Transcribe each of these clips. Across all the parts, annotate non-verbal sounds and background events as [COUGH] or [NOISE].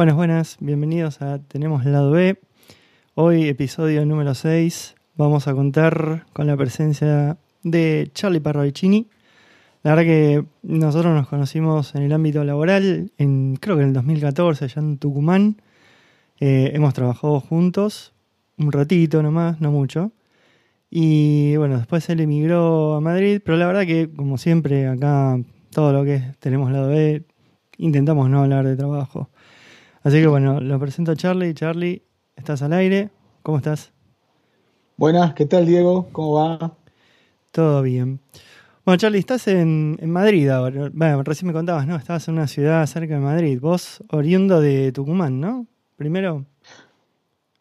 Buenas, buenas, bienvenidos a Tenemos Lado B. Hoy, episodio número 6, vamos a contar con la presencia de Charlie Parravicini. La verdad que nosotros nos conocimos en el ámbito laboral, en, creo que en el 2014, allá en Tucumán. Eh, hemos trabajado juntos, un ratito nomás, no mucho. Y bueno, después él emigró a Madrid, pero la verdad que, como siempre, acá todo lo que es Tenemos Lado B, intentamos no hablar de trabajo. Así que bueno, lo presento a Charlie. Charlie, estás al aire. ¿Cómo estás? Buenas, ¿qué tal Diego? ¿Cómo va? Todo bien. Bueno, Charlie, estás en, Madrid ahora. Bueno, recién me contabas, ¿no? Estabas en una ciudad cerca de Madrid. Vos, oriundo de Tucumán, ¿no? Primero.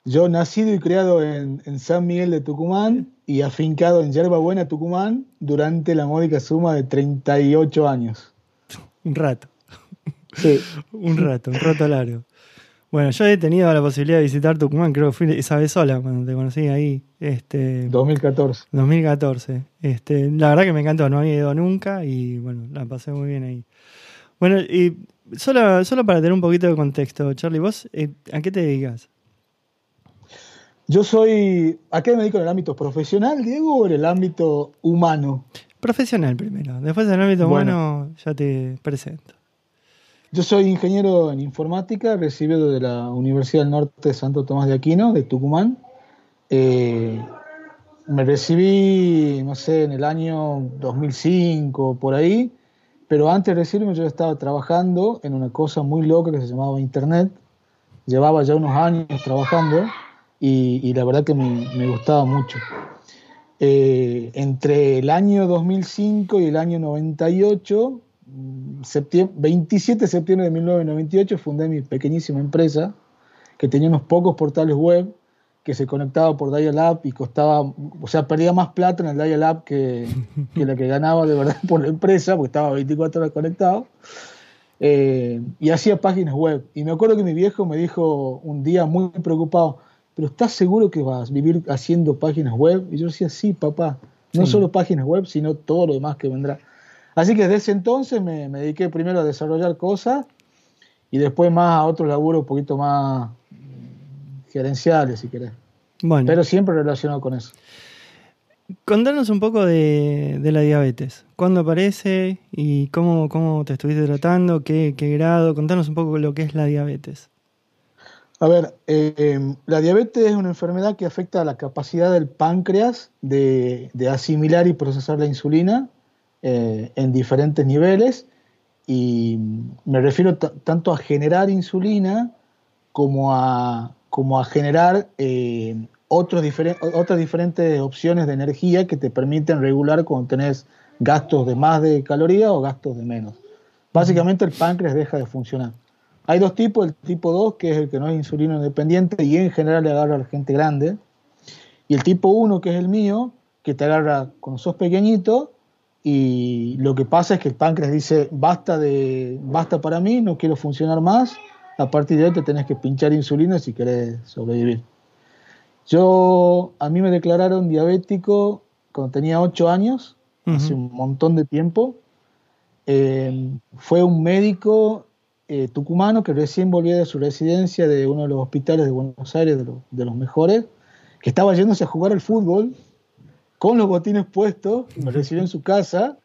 Yo nacido y criado en, San Miguel de Tucumán y afincado en Yerba Buena, Tucumán, durante la módica suma de 38 años. Un rato. Sí. [LAUGHS] un rato, un rato largo. Bueno, yo he tenido la posibilidad de visitar Tucumán, creo que fui esa vez sola cuando te conocí ahí. Este, 2014. 2014. Este, la verdad que me encantó, no había ido nunca y bueno, la pasé muy bien ahí. Bueno, y solo, solo para tener un poquito de contexto, Charlie, ¿vos eh, a qué te dedicas? Yo soy, ¿a qué me dedico en el ámbito profesional, Diego, o en el ámbito humano? Profesional primero, después en el ámbito humano ya te presento. Yo soy ingeniero en informática, recibido de la Universidad del Norte de Santo Tomás de Aquino, de Tucumán. Eh, me recibí, no sé, en el año 2005, por ahí, pero antes de recibirme yo estaba trabajando en una cosa muy loca que se llamaba Internet. Llevaba ya unos años trabajando y, la verdad que me, gustaba mucho. Eh, entre el año 2005 y el año 98 27 de septiembre de 1998 fundé mi pequeñísima empresa que tenía unos pocos portales web que se conectaba por Dial-Up y costaba, o sea, perdía más plata en el Dial-Up que, [LAUGHS] que la que ganaba de verdad por la empresa, porque estaba 24 horas conectado. Eh, y hacía páginas web. Y me acuerdo que mi viejo me dijo un día muy preocupado, pero ¿estás seguro que vas a vivir haciendo páginas web? Y yo decía, sí, papá, no solo páginas web, sino todo lo demás que vendrá. Así que desde ese entonces me, dediqué primero a desarrollar cosas y después más a otros laburos un poquito más gerenciales, si querés. Bueno. Pero siempre relacionado con eso. Contanos un poco de, la diabetes. ¿Cuándo aparece y cómo, cómo te estuviste tratando? ¿Qué, grado? Contanos un poco lo que es la diabetes. A ver, eh, la diabetes es una enfermedad que afecta a la capacidad del páncreas de asimilar y procesar la insulina eh, en diferentes niveles y me refiero tanto a generar insulina como a, como a generar eh, otros otras diferentes opciones de energía que te permiten regular cuando tenés gastos de más de calorías o gastos de menos. Básicamente el páncreas deja de funcionar. Hay dos tipos, el tipo 2, que es el que no es insulino independiente y en general le agarra a la gente grande, y el tipo 1, que es el mío, que te agarra cuando sos pequeñito y lo que pasa es que el páncreas dice, basta, de, basta para mí, no quiero funcionar más, a partir de ahí te tenés que pinchar insulina si querés sobrevivir. Yo, a mí me declararon diabético cuando tenía 8 años, hace un montón de tiempo. Eh, fue un médico eh, tucumano que recién volvía de su residencia de uno de los hospitales de Buenos Aires, de, de los mejores, que estaba yéndose a jugar al fútbol con los botines puestos, me recibió en su casa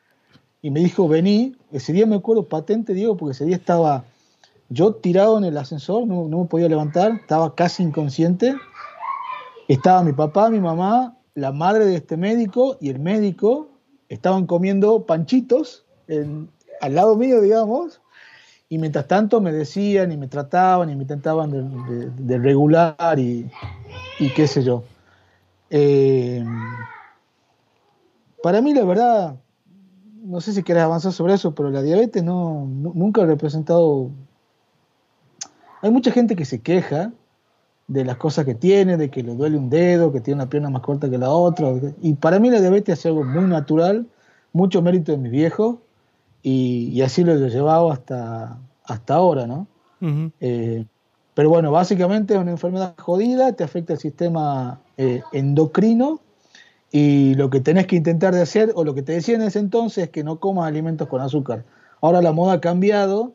y me dijo, vení. Ese día me acuerdo patente, Diego, porque ese día estaba yo tirado en el ascensor, no, me podía levantar, estaba casi inconsciente. Estaba mi papá, mi mamá, la madre de este médico y el médico estaban comiendo panchitos al lado mío, digamos, y mientras tanto me decían y me trataban y me intentaban de, regular y, y, qué sé yo. Eh, para mí, la verdad, no sé si querés avanzar sobre eso, pero la diabetes no, nunca ha representado... Hay mucha gente que se queja de las cosas que tiene, de que le duele un dedo, que tiene una pierna más corta que la otra. Y para mí la diabetes es algo muy natural, mucho mérito de mi viejo, y, así lo he llevado hasta, hasta ahora, ¿no? Eh, pero bueno, básicamente es una enfermedad jodida, te afecta el sistema eh, endocrino y lo que tenés que intentar de hacer, o lo que te decía en ese entonces, es que no comas alimentos con azúcar. Ahora la moda ha cambiado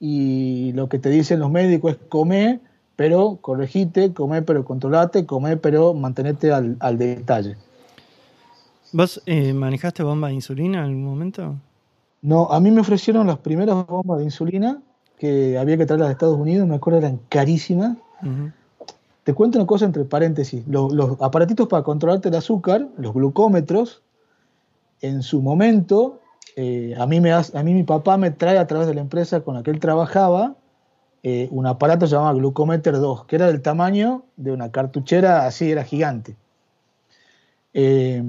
y lo que te dicen los médicos es comer, pero corregite, comer, pero controlate, comer, pero mantenete al, detalle. ¿Vos eh, manejaste bomba de insulina en algún momento? No, a mí me ofrecieron las primeras bombas de insulina que había que traerlas de Estados Unidos, me acuerdo eran carísimas. Te cuento una cosa entre paréntesis. Los, aparatitos para controlarte el azúcar, los glucómetros, en su momento, eh, a, mí mi papá me trae a través de la empresa con la que él trabajaba eh, un aparato llamado Glucometer 2, que era del tamaño de una cartuchera, así era gigante. Eh,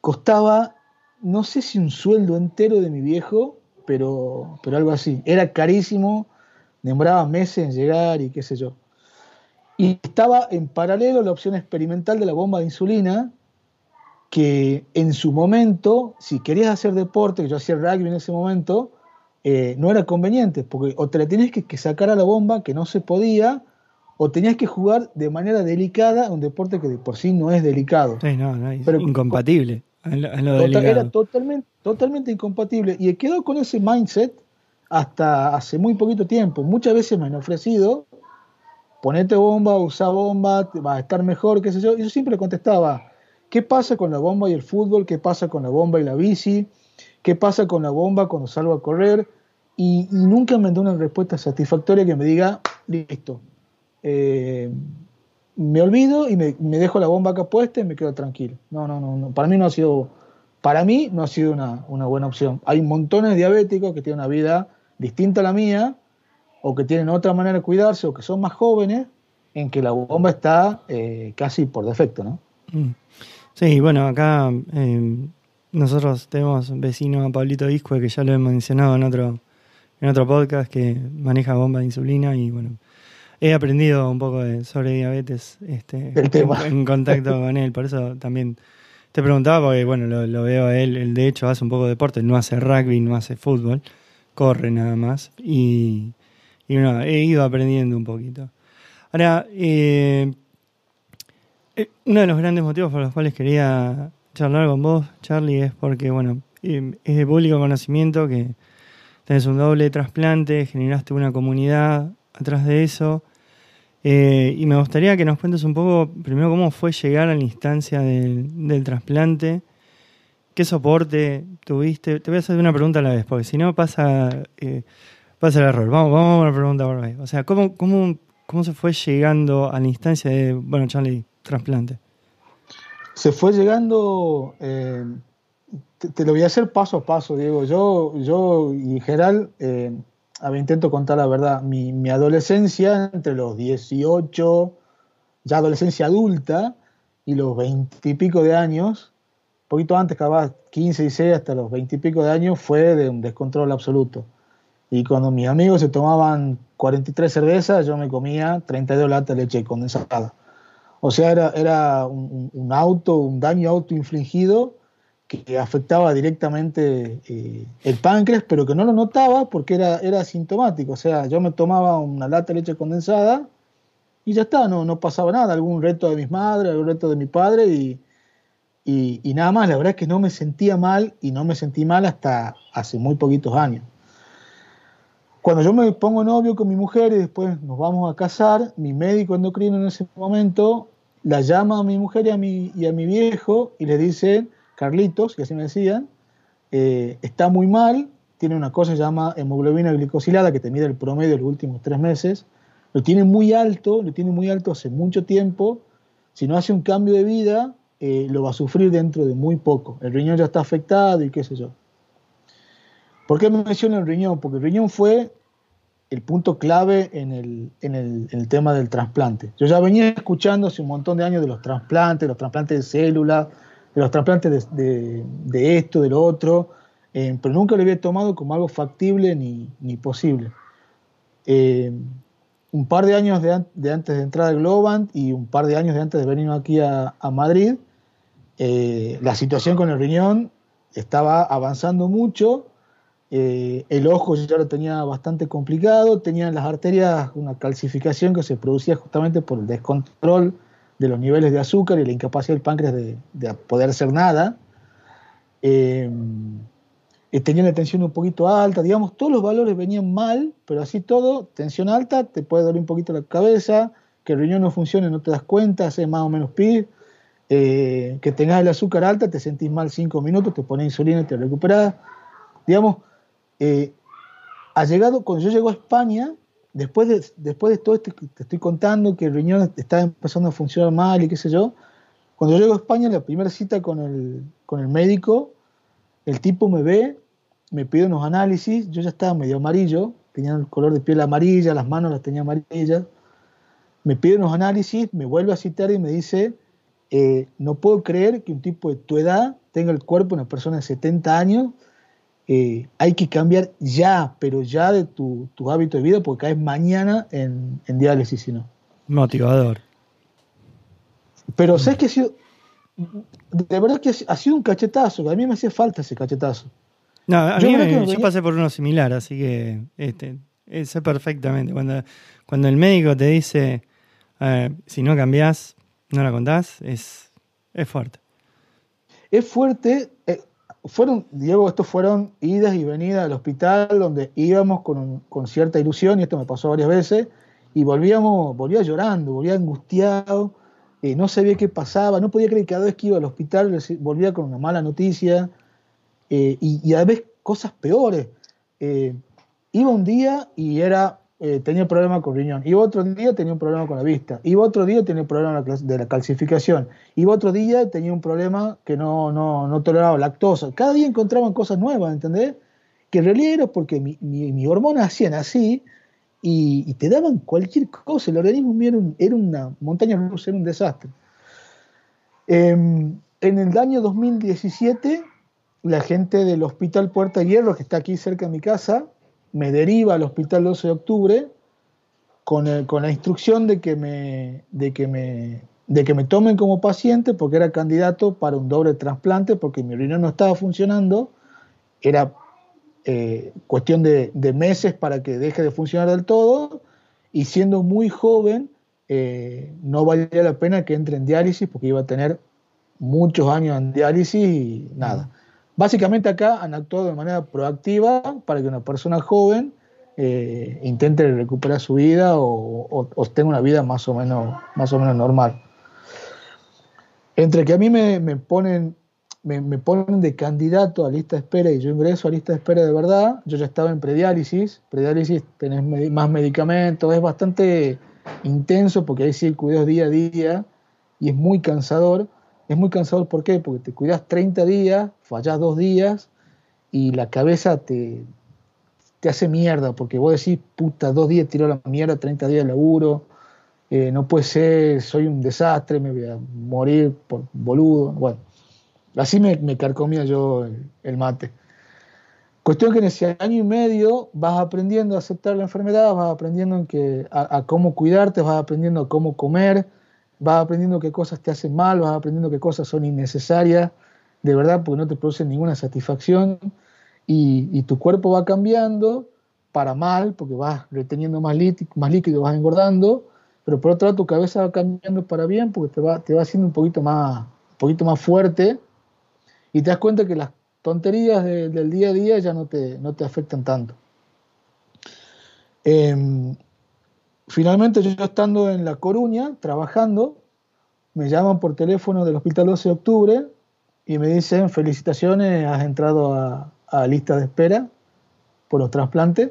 costaba, no sé si un sueldo entero de mi viejo, pero, pero algo así. Era carísimo, demoraba meses en llegar y qué sé yo. Y estaba en paralelo la opción experimental de la bomba de insulina, que en su momento, si querías hacer deporte, que yo hacía rugby en ese momento, eh, no era conveniente, porque o te la tenías que, sacar a la bomba, que no se podía, o tenías que jugar de manera delicada un deporte que de por sí no es delicado. Sí, no, no, es incompatible. era totalmente, totalmente incompatible. Y he quedado con ese mindset hasta hace muy poquito tiempo. Muchas veces me han ofrecido, ponete bomba, usa bomba, va a estar mejor, qué sé yo. Y yo siempre contestaba, ¿qué pasa con la bomba y el fútbol? ¿Qué pasa con la bomba y la bici? ¿Qué pasa con la bomba cuando salgo a correr? y, nunca me da una respuesta satisfactoria que me diga, listo, eh, me olvido y me, dejo la bomba acá puesta y me quedo tranquilo. No, no, no, para mí no ha sido, para mí no ha sido una, buena opción. Hay montones de diabéticos que tienen una vida distinta a la mía, o que tienen otra manera de cuidarse, o que son más jóvenes, en que la bomba está eh, casi por defecto, ¿no? Mm. Sí, bueno, acá eh, nosotros tenemos vecino a Pablito Iscue, que ya lo he mencionado en otro, en otro podcast que maneja bomba de insulina y bueno, he aprendido un poco sobre diabetes este, en, contacto [LAUGHS] con él, por eso también te preguntaba porque bueno, lo, veo a él, él de hecho hace un poco de deporte, no hace rugby, no hace fútbol, corre nada más y, y bueno, he ido aprendiendo un poquito. Ahora, eh, eh, uno de los grandes motivos por los cuales quería charlar con vos, Charlie, es porque, bueno, eh, es de público conocimiento que tenés un doble trasplante, generaste una comunidad atrás de eso. Eh, y me gustaría que nos cuentes un poco, primero, cómo fue llegar a la instancia del, trasplante, qué soporte tuviste. Te voy a hacer una pregunta a la vez, porque si no pasa, eh, pasa el error. Vamos, vamos a una pregunta. O sea, ¿cómo, cómo, ¿cómo se fue llegando a la instancia de, bueno, Charlie, trasplante? Se fue llegando eh, te, lo voy a hacer paso a paso, Diego. Yo, yo y en general, eh, intento contar la verdad. Mi, mi, adolescencia, entre los 18, ya adolescencia adulta, y los 20 y pico de años, poquito antes, capaz 15, 16, hasta los 20 y pico de años, fue de un descontrol absoluto. Y cuando mis amigos se tomaban 43 cervezas, yo me comía 32 latas de leche condensada. O sea, era, era un, un auto, un daño autoinfligido que afectaba directamente eh, el páncreas, pero que no lo notaba porque era, era asintomático. O sea, yo me tomaba una lata de leche condensada y ya está, no, no pasaba nada. Algún reto de mis madres, algún reto de mi padre y, y, nada más. La verdad es que no me sentía mal y no me sentí mal hasta hace muy poquitos años. Cuando yo me pongo novio con mi mujer y después nos vamos a casar, mi médico endocrino en ese momento la llama a mi mujer y a mi, y a mi viejo y le dice Carlitos, que así me decían, eh, está muy mal, tiene una cosa que se llama hemoglobina glicosilada, que te mide el promedio de los últimos tres meses, lo tiene muy alto, lo tiene muy alto hace mucho tiempo, si no hace un cambio de vida, eh, lo va a sufrir dentro de muy poco. El riñón ya está afectado y qué sé yo. ¿Por qué me menciono el riñón? Porque el riñón fue el punto clave en el, en el tema del trasplante. Yo ya venía escuchando hace un montón de años de los trasplantes, los trasplantes de células, de los trasplantes de, esto, de lo otro, eh, pero nunca lo había tomado como algo factible ni, posible. Eh, un par de años de, antes de entrar al Globant y un par de años de antes de venir aquí a, Madrid, eh, la situación con el riñón estaba avanzando mucho, el ojo ya lo tenía bastante complicado, tenía en las arterias una calcificación que se producía justamente por el descontrol de los niveles de azúcar y la incapacidad del páncreas de, poder hacer nada. Eh, eh, tenía la tensión un poquito alta, digamos, todos los valores venían mal, pero así todo, tensión alta, te puede doler un poquito la cabeza, que el riñón no funcione, no te das cuenta, hace más o menos pis, eh, que tengas el azúcar alta, te sentís mal cinco minutos, te pones insulina y te recuperás. Digamos, eh, ha llegado, cuando yo llego a España, después de, después de todo esto que te estoy contando, que el riñón está empezando a funcionar mal y qué sé yo, cuando llego a España, la primera cita con el, con el médico, el tipo me ve, me pide unos análisis, yo ya estaba medio amarillo, tenía el color de piel amarilla, las manos las tenía amarillas, me pide unos análisis, me vuelve a citar y me dice, eh, no puedo creer que un tipo de tu edad tenga el cuerpo de una persona de 70 años, eh, hay que cambiar ya, pero ya de tu, tu hábito de vida porque caes mañana en, en diálisis, si no. Motivador. Pero sabes que ha sido, de verdad que ha sido un cachetazo, que a mí me hacía falta ese cachetazo. No, a Yo mí me- yo pasé por uno similar, así que este, eh, sé perfectamente. Cuando, cuando el médico te dice, eh, si no cambiás, no la contás, es, es fuerte. Es fuerte, eh, fueron, Diego, estos fueron idas y venidas al hospital donde íbamos con, con cierta ilusión, y esto me pasó varias veces, y volvíamos, volvía llorando, volvía angustiado, eh, no sabía qué pasaba, no podía creer que cada vez que iba al hospital volvía con una mala noticia, eh, y, y a veces cosas peores. Eh, iba un día y era, eh, tenía problema con riñón, iba otro día tenía un problema con la vista, iba otro día tenía un problema de la calcificación, iba otro día tenía un problema que no, no, no toleraba lactosa. Cada día encontraban cosas nuevas, ¿entendés? Que en realidad era porque mi, mi, hormonas hacían así y, y te daban cualquier cosa. El organismo era, un- era una montaña rusa, era un desastre. Em, en el año 2017, la gente del Hospital Puerta Hierro, que está aquí cerca de mi casa, me deriva al Hospital 12 de Octubre con, con la instrucción de que, me, de, que me, de que me tomen como paciente porque era candidato para un doble trasplante porque mi riñón no estaba funcionando. Era eh, cuestión de, de meses para que deje de funcionar del todo y siendo muy joven eh, no valía la pena que entre en diálisis porque iba a tener muchos años en diálisis y nada. Básicamente acá han actuado de manera proactiva para que una persona joven eh, intente recuperar su vida o, tenga una vida más o menos, más o menos normal. Entre que a mí me, ponen, me, ponen de candidato a lista de espera y yo ingreso a lista de espera de verdad, yo ya estaba en prediálisis, prediálisis tenés más medicamentos, es bastante intenso porque hay cuidado día a día y es muy cansador. Es muy cansador, ¿por qué? Porque te cuidas 30 días, fallás dos días y la cabeza te, te hace mierda, porque vos decís, puta, dos días tiró la mierda, 30 días de laburo, eh, no puede ser, soy un desastre, me voy a morir por boludo. Bueno, así me, me carcomía yo el, mate. Cuestión que en ese año y medio vas aprendiendo a aceptar la enfermedad, vas aprendiendo en que, a, a cómo cuidarte, vas aprendiendo a cómo comer, vas aprendiendo qué cosas te hacen mal, vas aprendiendo qué cosas son innecesarias, de verdad, porque no te producen ninguna satisfacción, y, tu cuerpo va cambiando para mal, porque vas reteniendo más, líquido, vas engordando, pero por otro lado tu cabeza va cambiando para bien, porque te va, te va haciendo un poquito más, un poquito más fuerte, y te das cuenta que las tonterías de- del día a día ya no te, no te afectan tanto. Em, finalmente yo estando en La Coruña, trabajando, me llaman por teléfono del Hospital 12 de Octubre y me dicen, felicitaciones, has entrado a, a lista de espera por los trasplantes.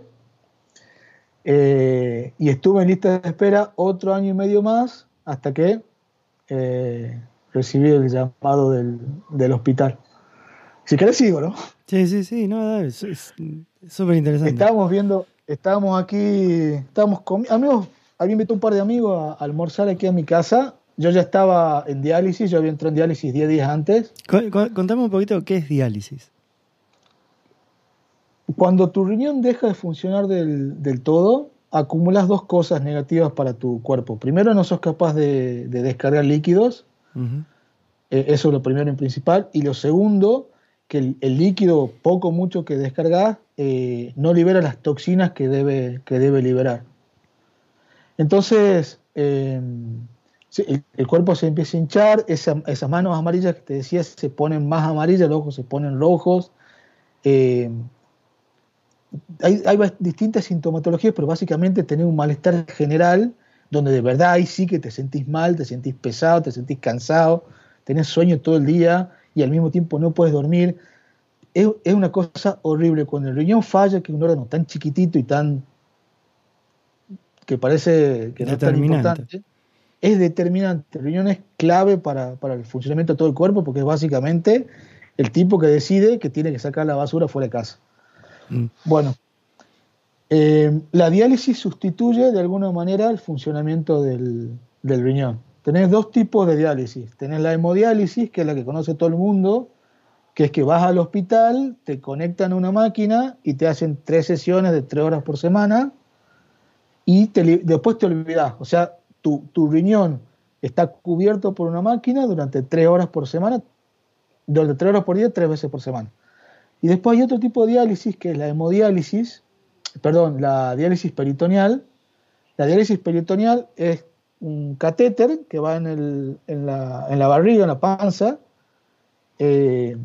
Eh, y estuve en lista de espera otro año y medio más hasta que eh, recibí el llamado del, del hospital. Si querés sigo, ¿no? Sí, sí, sí, no, es súper interesante. Estábamos viendo, estábamos aquí, estábamos con amigos, había invitado un par de amigos a, a almorzar aquí a mi casa. Yo ya estaba en diálisis, yo había entrado en diálisis 10 días antes. Co- co- Contame un poquito qué es diálisis. Cuando tu riñón deja de funcionar del, del todo, acumulas dos cosas negativas para tu cuerpo. Primero, no sos capaz de, de descargar líquidos, eh, eso es lo primero y principal. Y lo segundo, que el, líquido, poco mucho que descargas, eh, no libera las toxinas que debe, que debe liberar. Entonces, sí, el, cuerpo se empieza a hinchar, esa- esas manos amarillas que te decía se ponen más amarillas, los ojos se ponen rojos, Eh, hay, distintas sintomatologías, pero básicamente tener un malestar general, donde de verdad ahí sí que te sentís mal, te sentís pesado, te sentís cansado, tenés sueño todo el día y al mismo tiempo no puedes dormir. Es, una cosa horrible. Cuando el riñón falla, que es un órgano tan chiquitito y tan. que parece que no es tan importante, es determinante. El riñón es clave para, para el funcionamiento de todo el cuerpo porque es básicamente el tipo que decide que tiene que sacar la basura fuera de casa. Mm. Bueno, eh, la diálisis sustituye de alguna manera el funcionamiento del, riñón. Tenés dos tipos de diálisis. Tenés la hemodiálisis, que es la que conoce todo el mundo, que es que vas al hospital, te conectan a una máquina y te hacen tres sesiones de tres horas por semana y después te olvidas. O sea, tu, tu, riñón está cubierto por una máquina durante tres horas por semana, durante tres horas por día, tres veces por semana. Y después hay otro tipo de diálisis que es la hemodiálisis, perdón, la diálisis peritoneal. La diálisis peritoneal es un catéter que va en, la, barriga, en la panza, eh,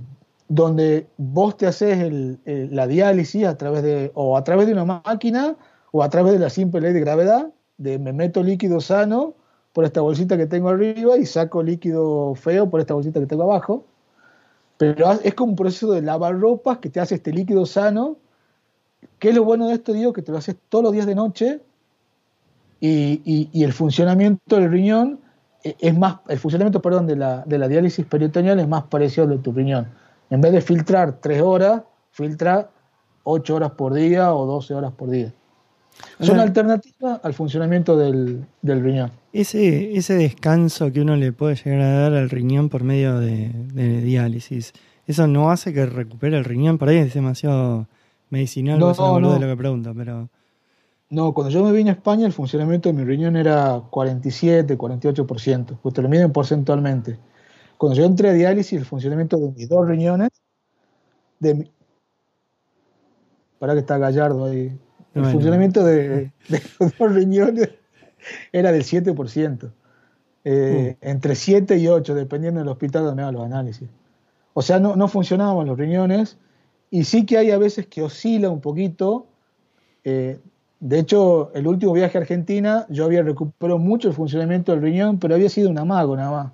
donde vos te haces la diálisis a través de, o a través de una máquina o a través de la simple ley de gravedad, de me meto líquido sano por esta bolsita que tengo arriba y saco líquido feo por esta bolsita que tengo abajo. Pero es como un proceso de lavar ropas que te hace este líquido sano. ¿Qué es lo bueno de esto? Digo, que te lo haces todos los días de noche y, el funcionamiento del riñón e, es más, el funcionamiento, perdón, de la, de la diálisis peritoneal es más parecido al de tu riñón. En vez de filtrar tres horas, filtra ocho horas por día o 12 horas por día. Son alternativas al funcionamiento del, riñón. Ese, ese descanso que uno le puede llegar a dar al riñón por medio de, diálisis, ¿eso no hace que recupere el riñón? Por ahí es demasiado medicinal, no, no, de lo que pregunto, pero... No, cuando yo me vine a España el funcionamiento de mi riñón era 47, 48%, pues te lo miden porcentualmente. Cuando yo entré a diálisis el funcionamiento de mis dos riñones, de Para que está Gallardo ahí. El funcionamiento de, los dos riñones era del 7%. Eh, uh. Entre 7 y 8, dependiendo del hospital donde hagan los análisis. O sea, no, no funcionaban los riñones y sí que hay a veces que oscila un poquito. Eh, de hecho, el último viaje a Argentina yo había recuperado mucho el funcionamiento del riñón, pero había sido un amago nada más.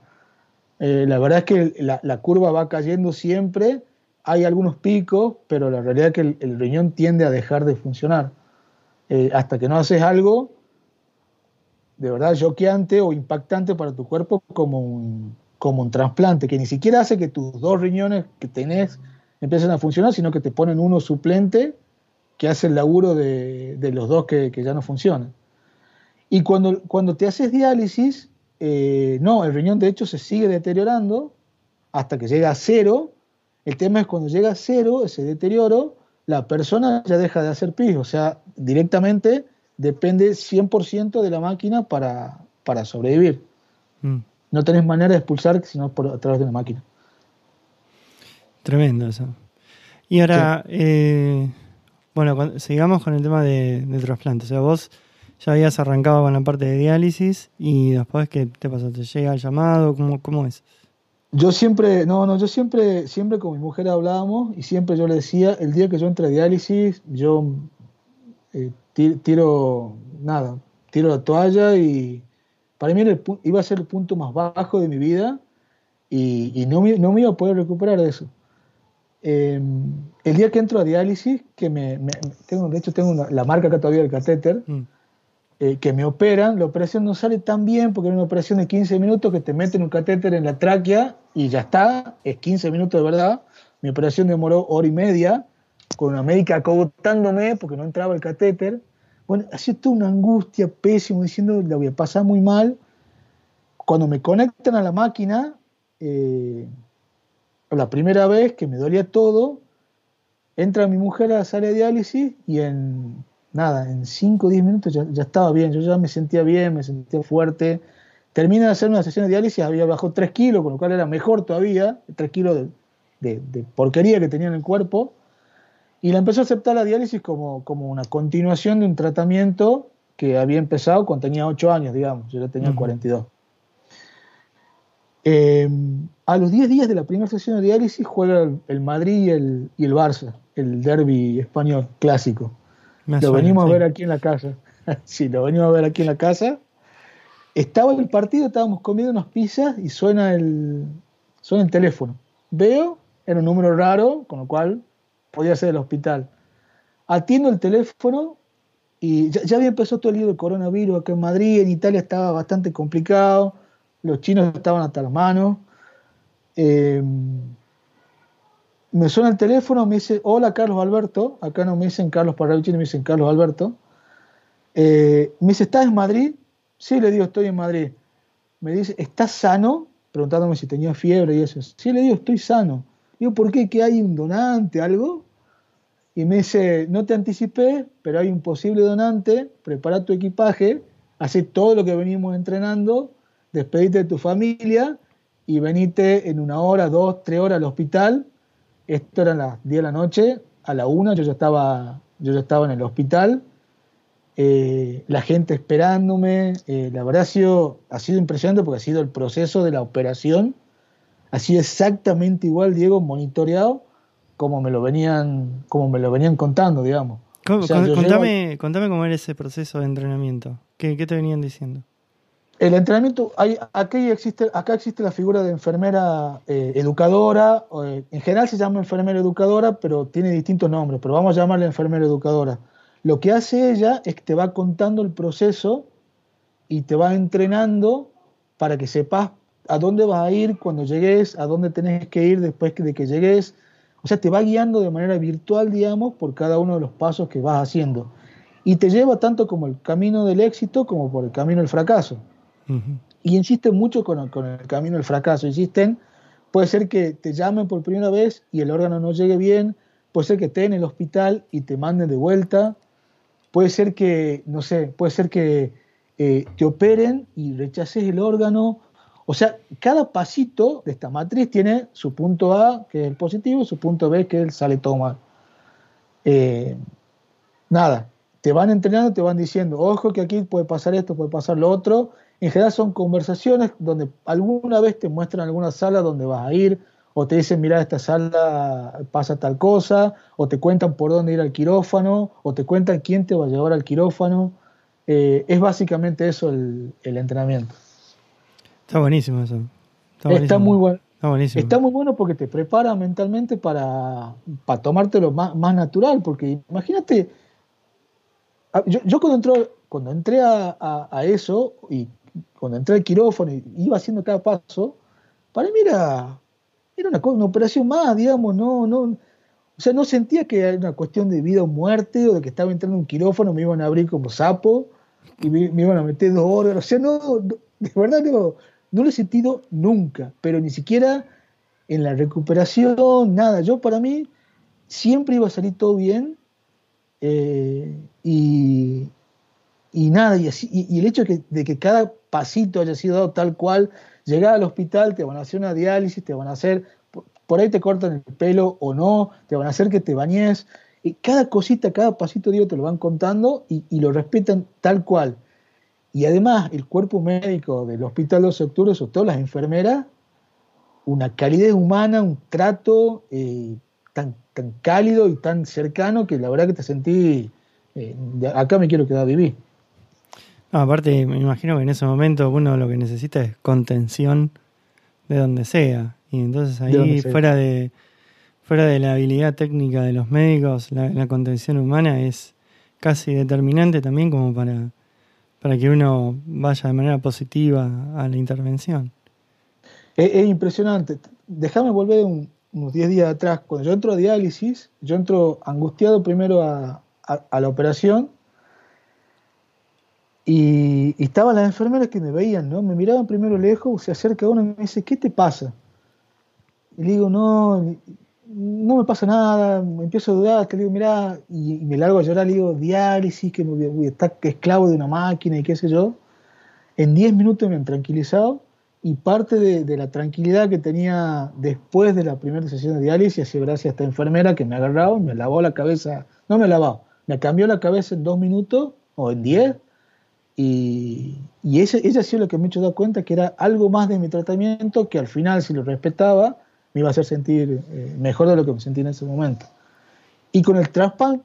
Eh, la verdad es que la, curva va cayendo siempre, hay algunos picos, pero la realidad es que el riñón tiende a dejar de funcionar. Eh, hasta que no haces algo de verdad choqueante o impactante para tu cuerpo como un, como un trasplante, que ni siquiera hace que tus dos riñones que tenés empiecen a funcionar, sino que te ponen uno suplente que hace el laburo de, los dos que, ya no funcionan. Y cuando, cuando te haces diálisis, eh, no, el riñón de hecho se sigue deteriorando hasta que llega a cero. El tema es cuando llega a cero, ese deterioro, la persona ya deja de hacer pis, o sea, directamente depende 100% de la máquina para, para sobrevivir. Mm. No tenés manera de expulsar sino por, a través de una máquina. Tremendo eso. Y ahora, eh, bueno, sigamos con el tema de, de trasplante. O sea, vos ya habías arrancado con la parte de diálisis y después, ¿qué te pasó? ¿Te llega el llamado? ¿Cómo, cómo es? Yo siempre, no, no, yo siempre, siempre con mi mujer hablábamos y siempre yo le decía, el día que yo entre a diálisis, yo eh, tiro, nada, tiro la toalla y para mí iba a ser el punto más bajo de mi vida y, no, me, no, me, iba a poder recuperar de eso. Em, el día que entro a diálisis, que me, tengo, de hecho tengo la marca acá todavía del catéter, mm. Eh, que me operan, la operación no sale tan bien porque es una operación de 15 minutos que te meten un catéter en la tráquea y ya está, es 15 minutos de verdad. Mi operación demoró hora y media con una médica acogotándome porque no entraba el catéter. Bueno, así toda una angustia pésimo diciendo la voy a pasar muy mal. Cuando me conectan a la máquina, eh, la primera vez que me dolía todo, entra mi mujer a la sala de diálisis y en nada, en 5 o 10 minutos ya, estaba bien, yo ya me sentía bien, me sentía fuerte. Termina de hacer una sesión de diálisis, había bajado 3 kilos, con lo cual era mejor todavía, 3 kilos de, porquería que tenía en el cuerpo. Y la empezó a aceptar la diálisis como, como una continuación de un tratamiento que había empezado cuando tenía 8 años, digamos, yo ya tenía 42. Eh, a los 10 días de la primera sesión de diálisis juega el, Madrid y el, y el, Barça, el derby español clásico. lo venimos a ver aquí en la casa. [LAUGHS] sí, lo venimos a ver aquí en la casa. Estaba el partido, estábamos comiendo unas pizzas y suena el, suena el teléfono. Veo, era un número raro, con lo cual podía ser el hospital. Atiendo el teléfono y ya, había empezado todo el lío del coronavirus acá en Madrid, en Italia estaba bastante complicado, los chinos estaban hasta las manos. Eh, me suena el teléfono, me dice, hola Carlos Alberto, acá no me dicen Carlos Parravicini, me dicen Carlos Alberto. Eh, me dice, ¿estás en Madrid? Sí, le digo, estoy en Madrid. Me dice, ¿estás sano? Preguntándome si tenía fiebre y eso. Sí, le digo, estoy sano. Digo, ¿por qué? ¿Que hay un donante, algo? Y me dice, no te anticipé, pero hay un posible donante, prepara tu equipaje, hace todo lo que venimos entrenando, despedite de tu familia y venite en una hora, dos, tres horas al hospital. Esto era las 10 de la noche, a la una yo ya estaba, yo ya estaba en el hospital eh, la gente esperándome. Eh, la verdad ha sido, ha sido impresionante porque ha sido el proceso de la operación. Ha sido exactamente igual, Diego, monitoreado como me lo venían, como me lo venían contando, digamos. contame, cómo era ese proceso de entrenamiento. ¿Qué, te venían diciendo? El entrenamiento, aquí existe, acá existe la figura de enfermera eh, educadora, en general se llama enfermera educadora, pero tiene distintos nombres, pero vamos a llamarle enfermera educadora. Lo que hace ella es que te va contando el proceso y te va entrenando para que sepas a dónde vas a ir cuando llegues, a dónde tenés que ir después de que llegues. O sea, te va guiando de manera virtual, digamos, por cada uno de los pasos que vas haciendo. Y te lleva tanto como el camino del éxito como por el camino del fracaso. Y insisten mucho con el, camino del fracaso. Insisten, puede ser que te llamen por primera vez y el órgano no llegue bien, puede ser que esté en el hospital y te manden de vuelta, Puede ser que, no sé, puede ser que eh, te operen y rechaces el órgano. O sea, cada pasito de esta matriz tiene su punto A, que es el positivo, su punto B, que es el sale todo mal. Eh, nada, te van entrenando, te van diciendo, ojo que aquí puede pasar esto, puede pasar lo otro. En general son conversaciones donde alguna vez te muestran alguna sala donde vas a ir, o te dicen, mira, esta sala pasa tal cosa, o te cuentan por dónde ir al quirófano, o te cuentan quién te va a llevar al quirófano. Eh, es básicamente eso el, entrenamiento. Está buenísimo eso. Está, muy bueno. Está, buenísimo. está muy bueno porque te prepara mentalmente para, para tomártelo más, más natural, porque imagínate, yo, cuando, entró, cuando entré a, a, eso, y cuando entré al quirófano y iba haciendo cada paso, para mí era era una, una operación más, digamos, no, no, o sea, no sentía que era una cuestión de vida o muerte o de que estaba entrando en un quirófano, me iban a abrir como sapo y me, iban a meter dos órganos. O sea, no, de verdad no, no lo he sentido nunca, pero ni siquiera en la recuperación, nada. Yo para mí siempre iba a salir todo bien eh, y, y, nada, y, así, y, el hecho de que, cada pasito haya sido dado tal cual, llegar al hospital, te van a hacer una diálisis, te van a hacer, por ahí te cortan el pelo o no, te van a hacer que te bañes. Y cada cosita, cada pasito, digo, te lo van contando y, lo respetan tal cual. Y además, el cuerpo médico del Hospital 12 de Octubre, sobre todo las enfermeras, una calidez humana, un trato eh, tan, tan cálido y tan cercano que la verdad que te sentí, eh, acá me quiero quedar a vivir aparte, me imagino que en ese momento uno lo que necesita es contención de donde sea. Y entonces ahí, fuera de, fuera de la habilidad técnica de los médicos, la, contención humana es casi determinante también como para, para que uno vaya de manera positiva a la intervención. Es, impresionante. Déjame volver unos 10 días atrás. Cuando yo entro a diálisis, yo entro angustiado primero a la operación y, estaban las enfermeras que me veían, ¿no? Me miraban primero lejos, se acerca uno y me dice, ¿qué te pasa? Y le digo, no, no me pasa nada, me empiezo a dudar, te digo, mira, y, me largo a llorar, le digo, diálisis, que voy a estar esclavo de una máquina y qué sé yo. En 10 minutos me han tranquilizado y parte de, la tranquilidad que tenía después de la primera sesión de diálisis ha sido gracias a esta enfermera que me agarrado, me lavó la cabeza, no me lavó, me cambió la cabeza en dos minutos o en 10 Y, y ese, ella ha sido lo que me ha hecho dar cuenta que era algo más de mi tratamiento que al final, si lo respetaba, me iba a hacer sentir eh, mejor de lo que me sentí en ese momento. Y con el,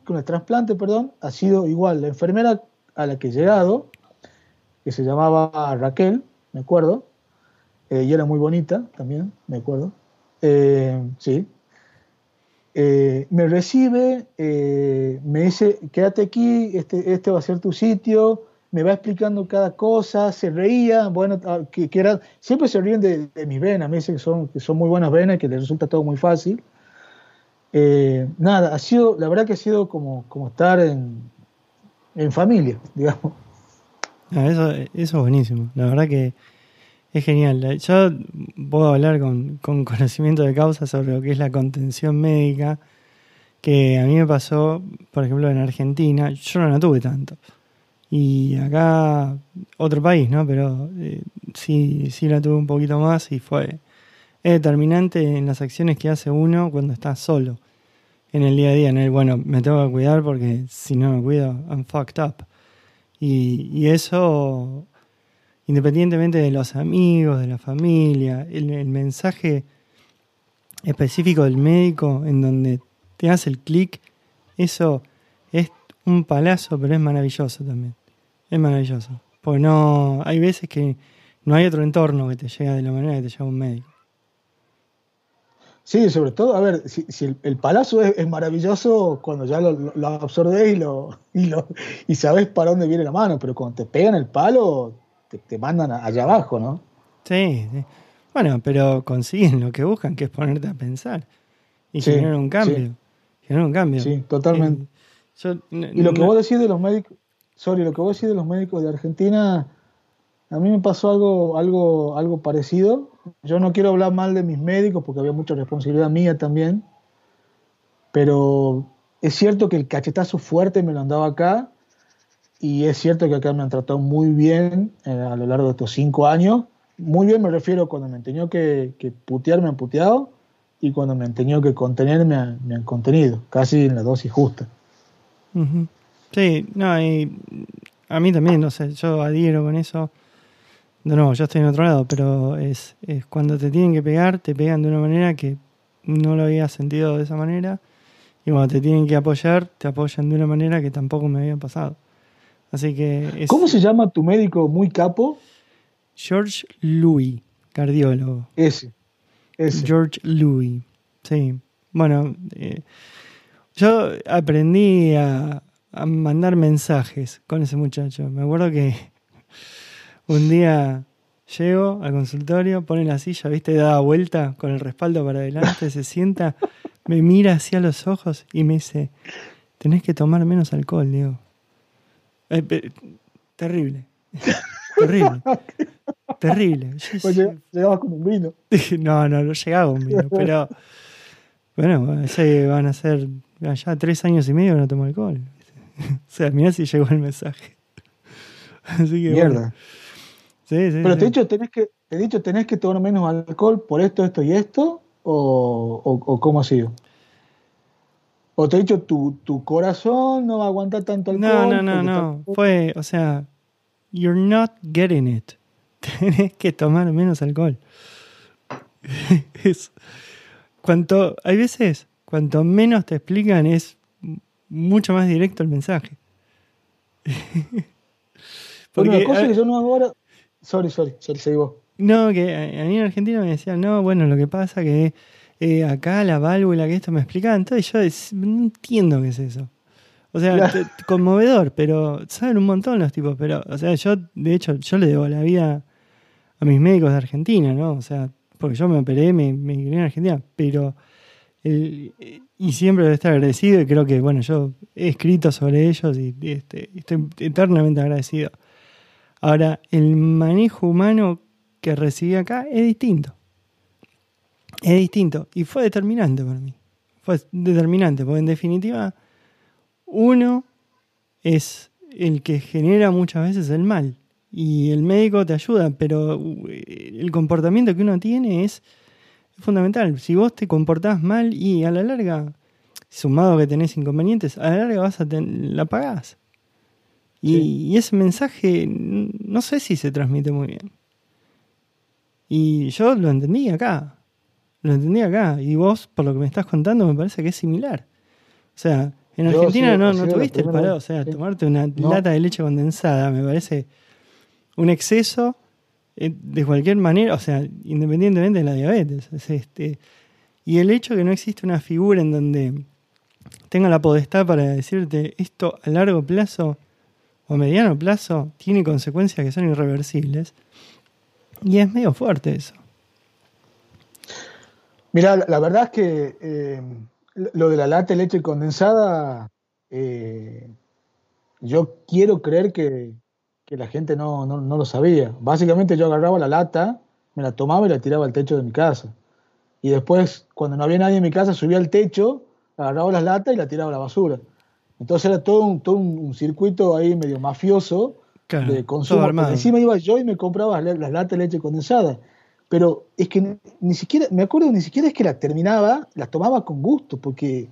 con el trasplante, perdón, ha sido igual. La enfermera a la que he llegado, que se llamaba Raquel, me acuerdo, eh, y era muy bonita también, me acuerdo. Eh, sí. Eh, me recibe, me dice, quédate aquí, este, este va a ser tu sitio, me va explicando cada cosa, se reía, bueno, ah, que, era, siempre se ríen de, mis venas, me dicen que son, que son muy buenas venas, que les resulta todo muy fácil. nada, ha sido, la verdad que ha sido como, como estar en, en familia, [LAUGHS] digamos. Ah, eso, eso es buenísimo, la verdad que es genial. Yo puedo hablar con, [LAUGHS] conocimiento de causa sobre lo que es la contención médica, que a mí me pasó, por ejemplo, en Argentina, yo no la tuve tanto. Y acá, otro país, ¿no? Pero eh, sí, sí la tuve un poquito más y fue determinante en las acciones que hace uno cuando está solo en el día a día. En el, bueno, me tengo que cuidar porque si no me cuido, I'm fucked up. Y, y eso independientemente de los amigos, de la familia, el, mensaje específico del médico en donde te hace el clic, eso es un palazo, pero es maravilloso también. Es maravilloso. Porque no, hay veces que no hay otro entorno que te llega de la manera que te llega un médico. Sí, sobre todo, a ver, si, el, palazo es, maravilloso cuando ya lo, lo absorbes [LAUGHS] y, lo, y, lo, y sabes para dónde viene la mano, pero cuando te pegan el palo, te, mandan allá abajo, ¿no? Sí, Bueno, pero consiguen lo que buscan, que es ponerte a pensar y generar un cambio. Generar un cambio. Sí, totalmente. Eh, y lo que vos decís de los médicos, sorry, lo que vos decís de los médicos de Argentina, a mí me pasó algo, algo, algo parecido. Yo no quiero hablar mal de mis médicos porque había mucha responsabilidad mía también, pero es cierto que el cachetazo fuerte me lo andaba acá y es cierto que acá me han tratado muy bien eh, a lo largo de estos cinco años. Muy bien me refiero cuando me han tenido que, putear, me han puteado, y cuando me han tenido que contener, me han, me han contenido, casi en la dosis justa. Sí, no, y a mí también, no sé, yo adhiero con eso. No, no, yo estoy en otro lado, pero es, es cuando te tienen que pegar, te pegan de una manera que no lo había sentido de esa manera. Y cuando te tienen que apoyar, te apoyan de una manera que tampoco me había pasado. Así que ¿Cómo se llama tu médico muy capo? George Louis, cardiólogo. Ese. George Louis. Sí. Bueno, eh, yo aprendí a, mandar mensajes con ese muchacho. Me acuerdo que un día llego al consultorio, pone la silla, viste, da vuelta con el respaldo para adelante, se sienta, me mira hacia los ojos y me dice, tenés que tomar menos alcohol, Diego. Eh, [LAUGHS] terrible. terrible. terrible. Pues llegaba con un vino. [LAUGHS] no, no, no llegaba un vino, pero bueno, ese van a ser ya tres años y medio que no tomo alcohol. [LAUGHS] o sea, mirá si llegó el mensaje. [LAUGHS] Así que Mierda. Sí, sí, pero te he dicho, tenés que, te he dicho, tenés que tomar menos alcohol por esto, esto y esto, o, o, o cómo ha sido. O te he dicho, tu, tu corazón no va a aguantar tanto alcohol. No, no, no, no. Fue, o sea, you're not getting it. [LAUGHS] Tenés que tomar menos alcohol. es, cuanto, hay veces, cuanto menos te explican, es mucho más directo el mensaje. [LAUGHS] Porque, una cosa que yo no hago ahora. Sorry, sorry, sorry, seguí vos. No, que a, mí en Argentina me decían, no, bueno, lo que pasa que eh, acá la válvula que esto me explicaba. Entonces yo no entiendo qué es eso. O sea, conmovedor, pero saben un montón los tipos. Pero, o sea, yo, de hecho, yo le debo la vida a mis médicos de Argentina, ¿no? O sea, porque yo me operé, me, me en Argentina, pero. Y siempre debo estar agradecido y creo que, bueno, yo he escrito sobre ellos y, este, estoy eternamente agradecido. Ahora, el manejo humano que recibí acá es distinto es distinto. Y fue determinante para mí. Fue determinante, porque en definitiva, uno es el que genera muchas veces el mal. Y el médico te ayuda, pero uh, el comportamiento que uno tiene es fundamental. Si vos te comportás mal y a la larga, sumado que tenés inconvenientes, a la larga vas a la pagás. Y, ese mensaje no sé si se transmite muy bien. Y yo lo entendí acá. Lo entendí acá. Y vos, por lo que me estás contando, me parece que es similar. O sea, en Argentina no, no tuviste el parado. O sea, tomarte una lata de leche condensada me parece un exceso de cualquier manera. O sea, independientemente de la diabetes. este, y el hecho de que no existe una figura en donde tenga la potestad para decirte esto a largo plazo o mediano plazo tiene consecuencias que son irreversibles. Y es medio fuerte eso. Mira, la verdad es que eh, lo de la lata de leche condensada, eh, yo quiero creer que, la gente no, no, lo sabía. Básicamente yo agarraba la lata, me la tomaba y la tiraba al techo de mi casa. Y después, cuando no había nadie en mi casa, subía al techo, agarraba las latas y la tiraba a la basura. Entonces era todo un, todo un circuito ahí medio mafioso de consumo. Encima iba yo y me compraba las, latas de leche condensada. Pero es que ni, siquiera, me acuerdo, ni siquiera es que las terminaba, las tomaba con gusto, porque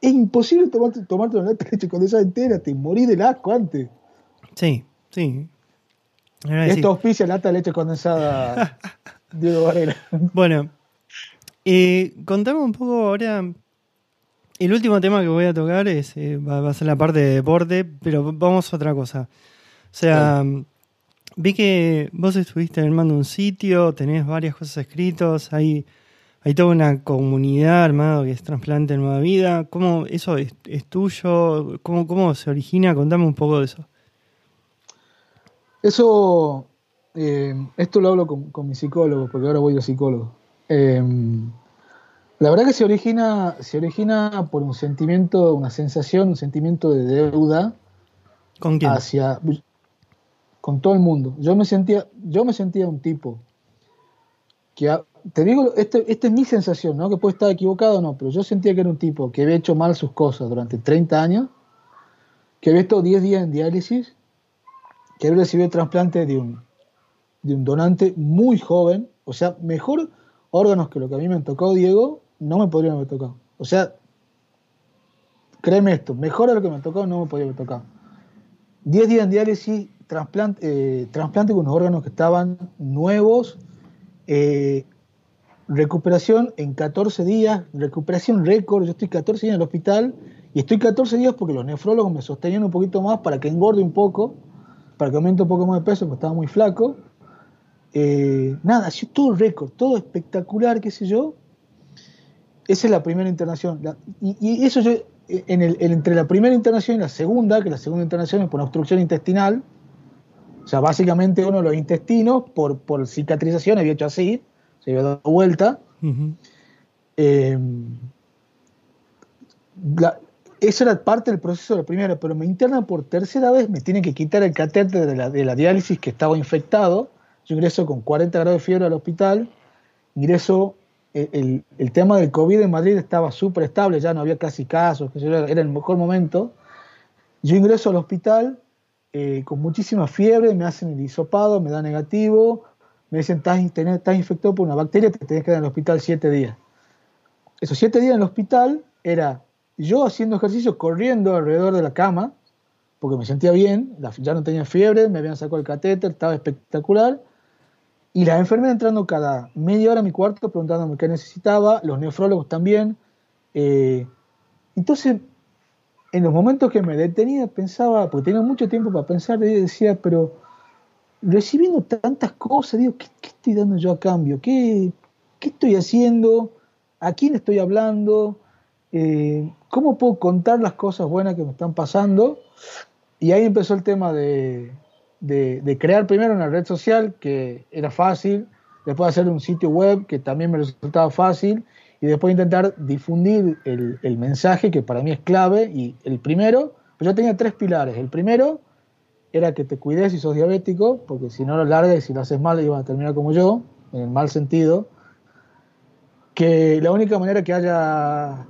es imposible tomarte, tomarte una lata de leche condensada entera, te morí del asco antes. Sí, sí. Esto auspicia lata de leche condensada, [LAUGHS] Diego Varela. Bueno, eh, contame un poco ahora. El último tema que voy a tocar es eh, va, a ser la parte de deporte, pero vamos a otra cosa. O sea, vi que vos estuviste armando un sitio, tenés varias cosas escritas, hay, hay toda una comunidad armada que es trasplante en nueva vida. ¿Cómo eso es, tuyo? ¿Cómo, ¿Cómo se origina? Contame un poco de eso. Eso, eh, esto lo hablo con, con mi psicólogo, porque ahora voy de psicólogo. Em, la verdad que se origina, se origina por un sentimiento, una sensación, un sentimiento de deuda. ¿Con quién? Hacia, con todo el mundo. Yo me sentía, yo me sentía un tipo que, te digo, este, esta es mi sensación, ¿no? Que puede estar equivocado o no, pero yo sentía que era un tipo que había hecho mal sus cosas durante 30 años, que había estado 10 días en diálisis, que había recibido el trasplante de un, de un donante muy joven, o sea, mejor órganos que lo que a mí me tocó, Diego, no me podrían haber tocado. O sea, créeme esto, mejor a lo que me tocó, no me podría haber tocado. 10 días en diálisis, trasplante, eh, trasplante con unos órganos que estaban nuevos, eh, recuperación en 14 días, recuperación récord, yo estoy 14 días en el hospital y estoy 14 días porque los nefrólogos me sostenían un poquito más para que engorde un poco, para que aumente un poco más de peso, porque estaba muy flaco. Eh, nada, así todo récord, todo espectacular, qué sé yo. Esa es la primera internación. y, eso yo, en el, entre la primera internación y la segunda, que la segunda internación es por obstrucción intestinal, o sea, básicamente uno de los intestinos, por, por cicatrización, había hecho así, se había dado vuelta. Eh, eso era parte del proceso de la primera, pero me internan por tercera vez, me tienen que quitar el catéter de la, diálisis que estaba infectado yo ingreso con 40 grados de fiebre al hospital, ingreso, el, tema del COVID en Madrid estaba súper estable, ya no había casi casos, era el mejor momento. Yo ingreso al hospital eh, con muchísima fiebre, me hacen el hisopado, me da negativo, me dicen, estás, estás infectado por una bacteria, te tenés que quedar en el hospital siete días. Esos siete días en el hospital era yo haciendo ejercicio, corriendo alrededor de la cama, porque me sentía bien, ya no tenía fiebre, me habían sacado el catéter, estaba espectacular, y la enfermera entrando cada media hora a mi cuarto preguntándome qué necesitaba, los nefrólogos también. Eh, entonces, en los momentos que me detenía, pensaba, porque tenía mucho tiempo para pensar, y decía, pero recibiendo tantas cosas, digo, ¿qué, estoy dando yo a cambio? ¿Qué, estoy haciendo? ¿A quién estoy hablando? Eh, ¿Cómo puedo contar las cosas buenas que me están pasando? Y ahí empezó el tema de, crear primero una red social que era fácil, después hacer un sitio web que también me resultaba fácil y después intentar difundir el, mensaje que para mí es clave y el primero, pues yo tenía tres pilares. El primero era que te cuides si sos diabético, porque si no lo largas y si lo haces mal ibas a terminar como yo, en el mal sentido. Que la única manera que haya,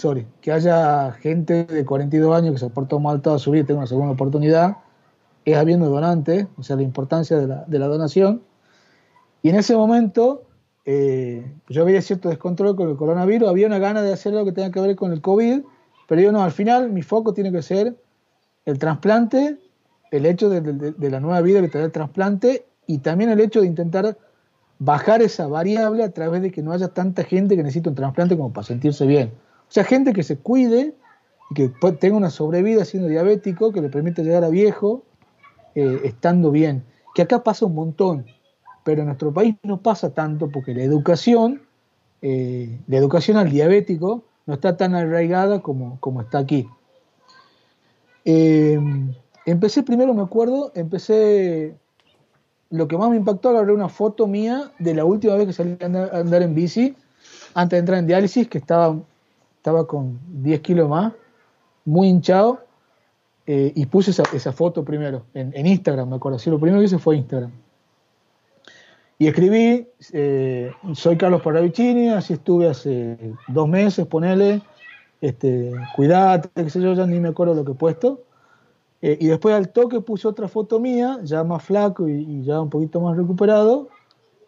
sorry, que haya gente de 42 años que se portó mal toda su vida y tenga una segunda oportunidad, es habiendo donantes, o sea, la importancia de la, de donación. Y en ese momento eh, yo había cierto descontrol con el coronavirus, había una gana de hacer algo que tenga que ver con el COVID, pero yo no, al final mi foco tiene que ser el trasplante, el hecho de, la nueva vida que te da el trasplante y también el hecho de intentar bajar esa variable a través de que no haya tanta gente que necesita un trasplante como para sentirse bien. O sea, gente que se cuide y que tenga una sobrevida siendo diabético, que le permite llegar a viejo eh, estando bien. Que acá pasa un montón, pero en nuestro país no pasa tanto porque la educación, eh, la educación al diabético no está tan arraigada como, como está aquí. Eh, empecé primero, me acuerdo, empecé, lo que más me impactó, agarré una foto mía de la última vez que salí a andar, en bici, antes de entrar en diálisis, que estaba, estaba con 10 kilos más, muy hinchado, eh, y puse esa, esa foto primero, en, en, Instagram, me acuerdo, sí, lo primero que hice fue Instagram. Y escribí, eh, soy Carlos Parravicini, así estuve hace dos meses, ponele, este, cuidate, qué sé yo, ya ni me acuerdo lo que he puesto. Eh, y después al toque puse otra foto mía, ya más flaco y, ya un poquito más recuperado,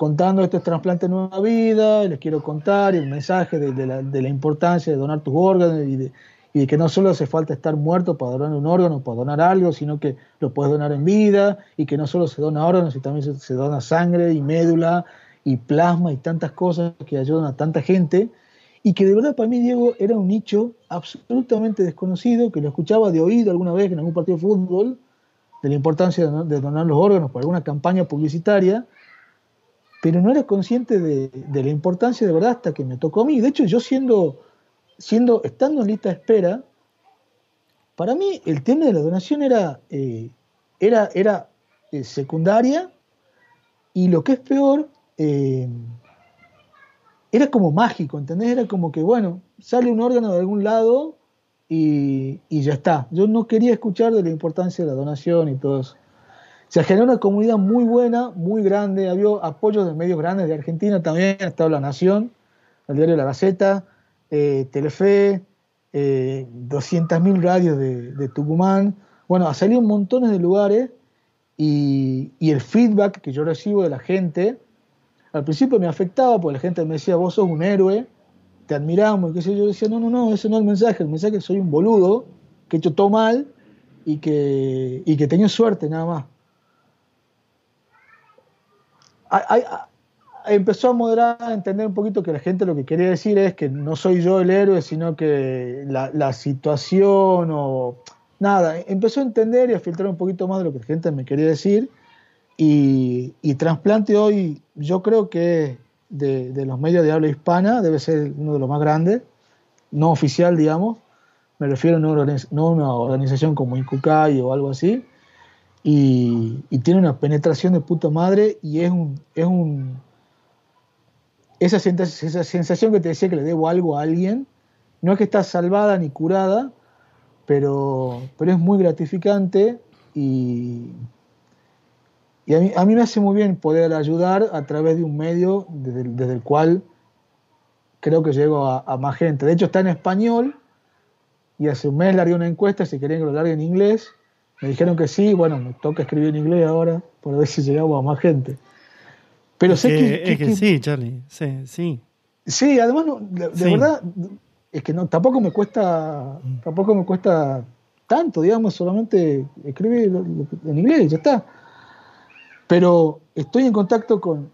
contando este trasplante nueva vida, les quiero contar el mensaje de, la, importancia de donar tus órganos y de, y de que no solo hace falta estar muerto para donar un órgano, para donar algo, sino que lo puedes donar en vida y que no solo se dona órganos, sino también se, dona sangre y médula y plasma y tantas cosas que ayudan a tanta gente. Y que de verdad para mí Diego era un nicho absolutamente desconocido, que lo escuchaba de oído alguna vez en algún partido de fútbol, de la importancia de, donar los órganos para alguna campaña publicitaria, pero no era consciente de, la importancia de verdad hasta que me tocó a mí. De hecho, yo siendo siendo, estando en lista de espera, para mí el tema de la donación era, eh, era, era eh, secundaria y lo que es peor, eh, era como mágico, ¿entendés? Era como que, bueno, sale un órgano de algún lado y, ya está. Yo no quería escuchar de la importancia de la donación y todo eso. Se generó una comunidad muy buena, muy grande, había apoyos de medios grandes de Argentina también, estaba La Nación, el diario La Gaceta, eh, Telefe, eh, 200.000 radios de, Tucumán. Bueno, ha salido un montón de lugares y, el feedback que yo recibo de la gente, al principio me afectaba porque la gente me decía, vos sos un héroe, te admiramos, y qué sé yo. decía, no, no, no, ese no es el mensaje, el mensaje es que soy un boludo, que he hecho todo mal y que, y que tenía suerte nada más. Empezó a moderar, a entender un poquito que la gente lo que quería decir es que no soy yo el héroe, sino que la, situación o nada, empezó a entender y a filtrar un poquito más de lo que la gente me quería decir. Y, y trasplante hoy, yo creo que de, los medios de habla hispana debe ser uno de los más grandes, no oficial, digamos. Me refiero a una organización como Incucay o algo así. Y, tiene una penetración de puta madre y es un, es un esa, esa sensación que te decía que le debo algo a alguien, no es que está salvada ni curada, pero, pero es muy gratificante y, y a, mí, me hace muy bien poder ayudar a través de un medio desde, el cual creo que llego a, más gente. De hecho está en español y hace un mes largué una encuesta si querían que lo largue en inglés. Me dijeron que sí, bueno, me toca escribir en inglés ahora para ver si llegamos a más gente. Pero sé que, es que, sí, Charlie, sí, sí. Sí, además, de, verdad, es que no, tampoco me cuesta, tampoco me cuesta tanto, digamos, solamente escribir en inglés, ya está. Pero estoy en contacto con,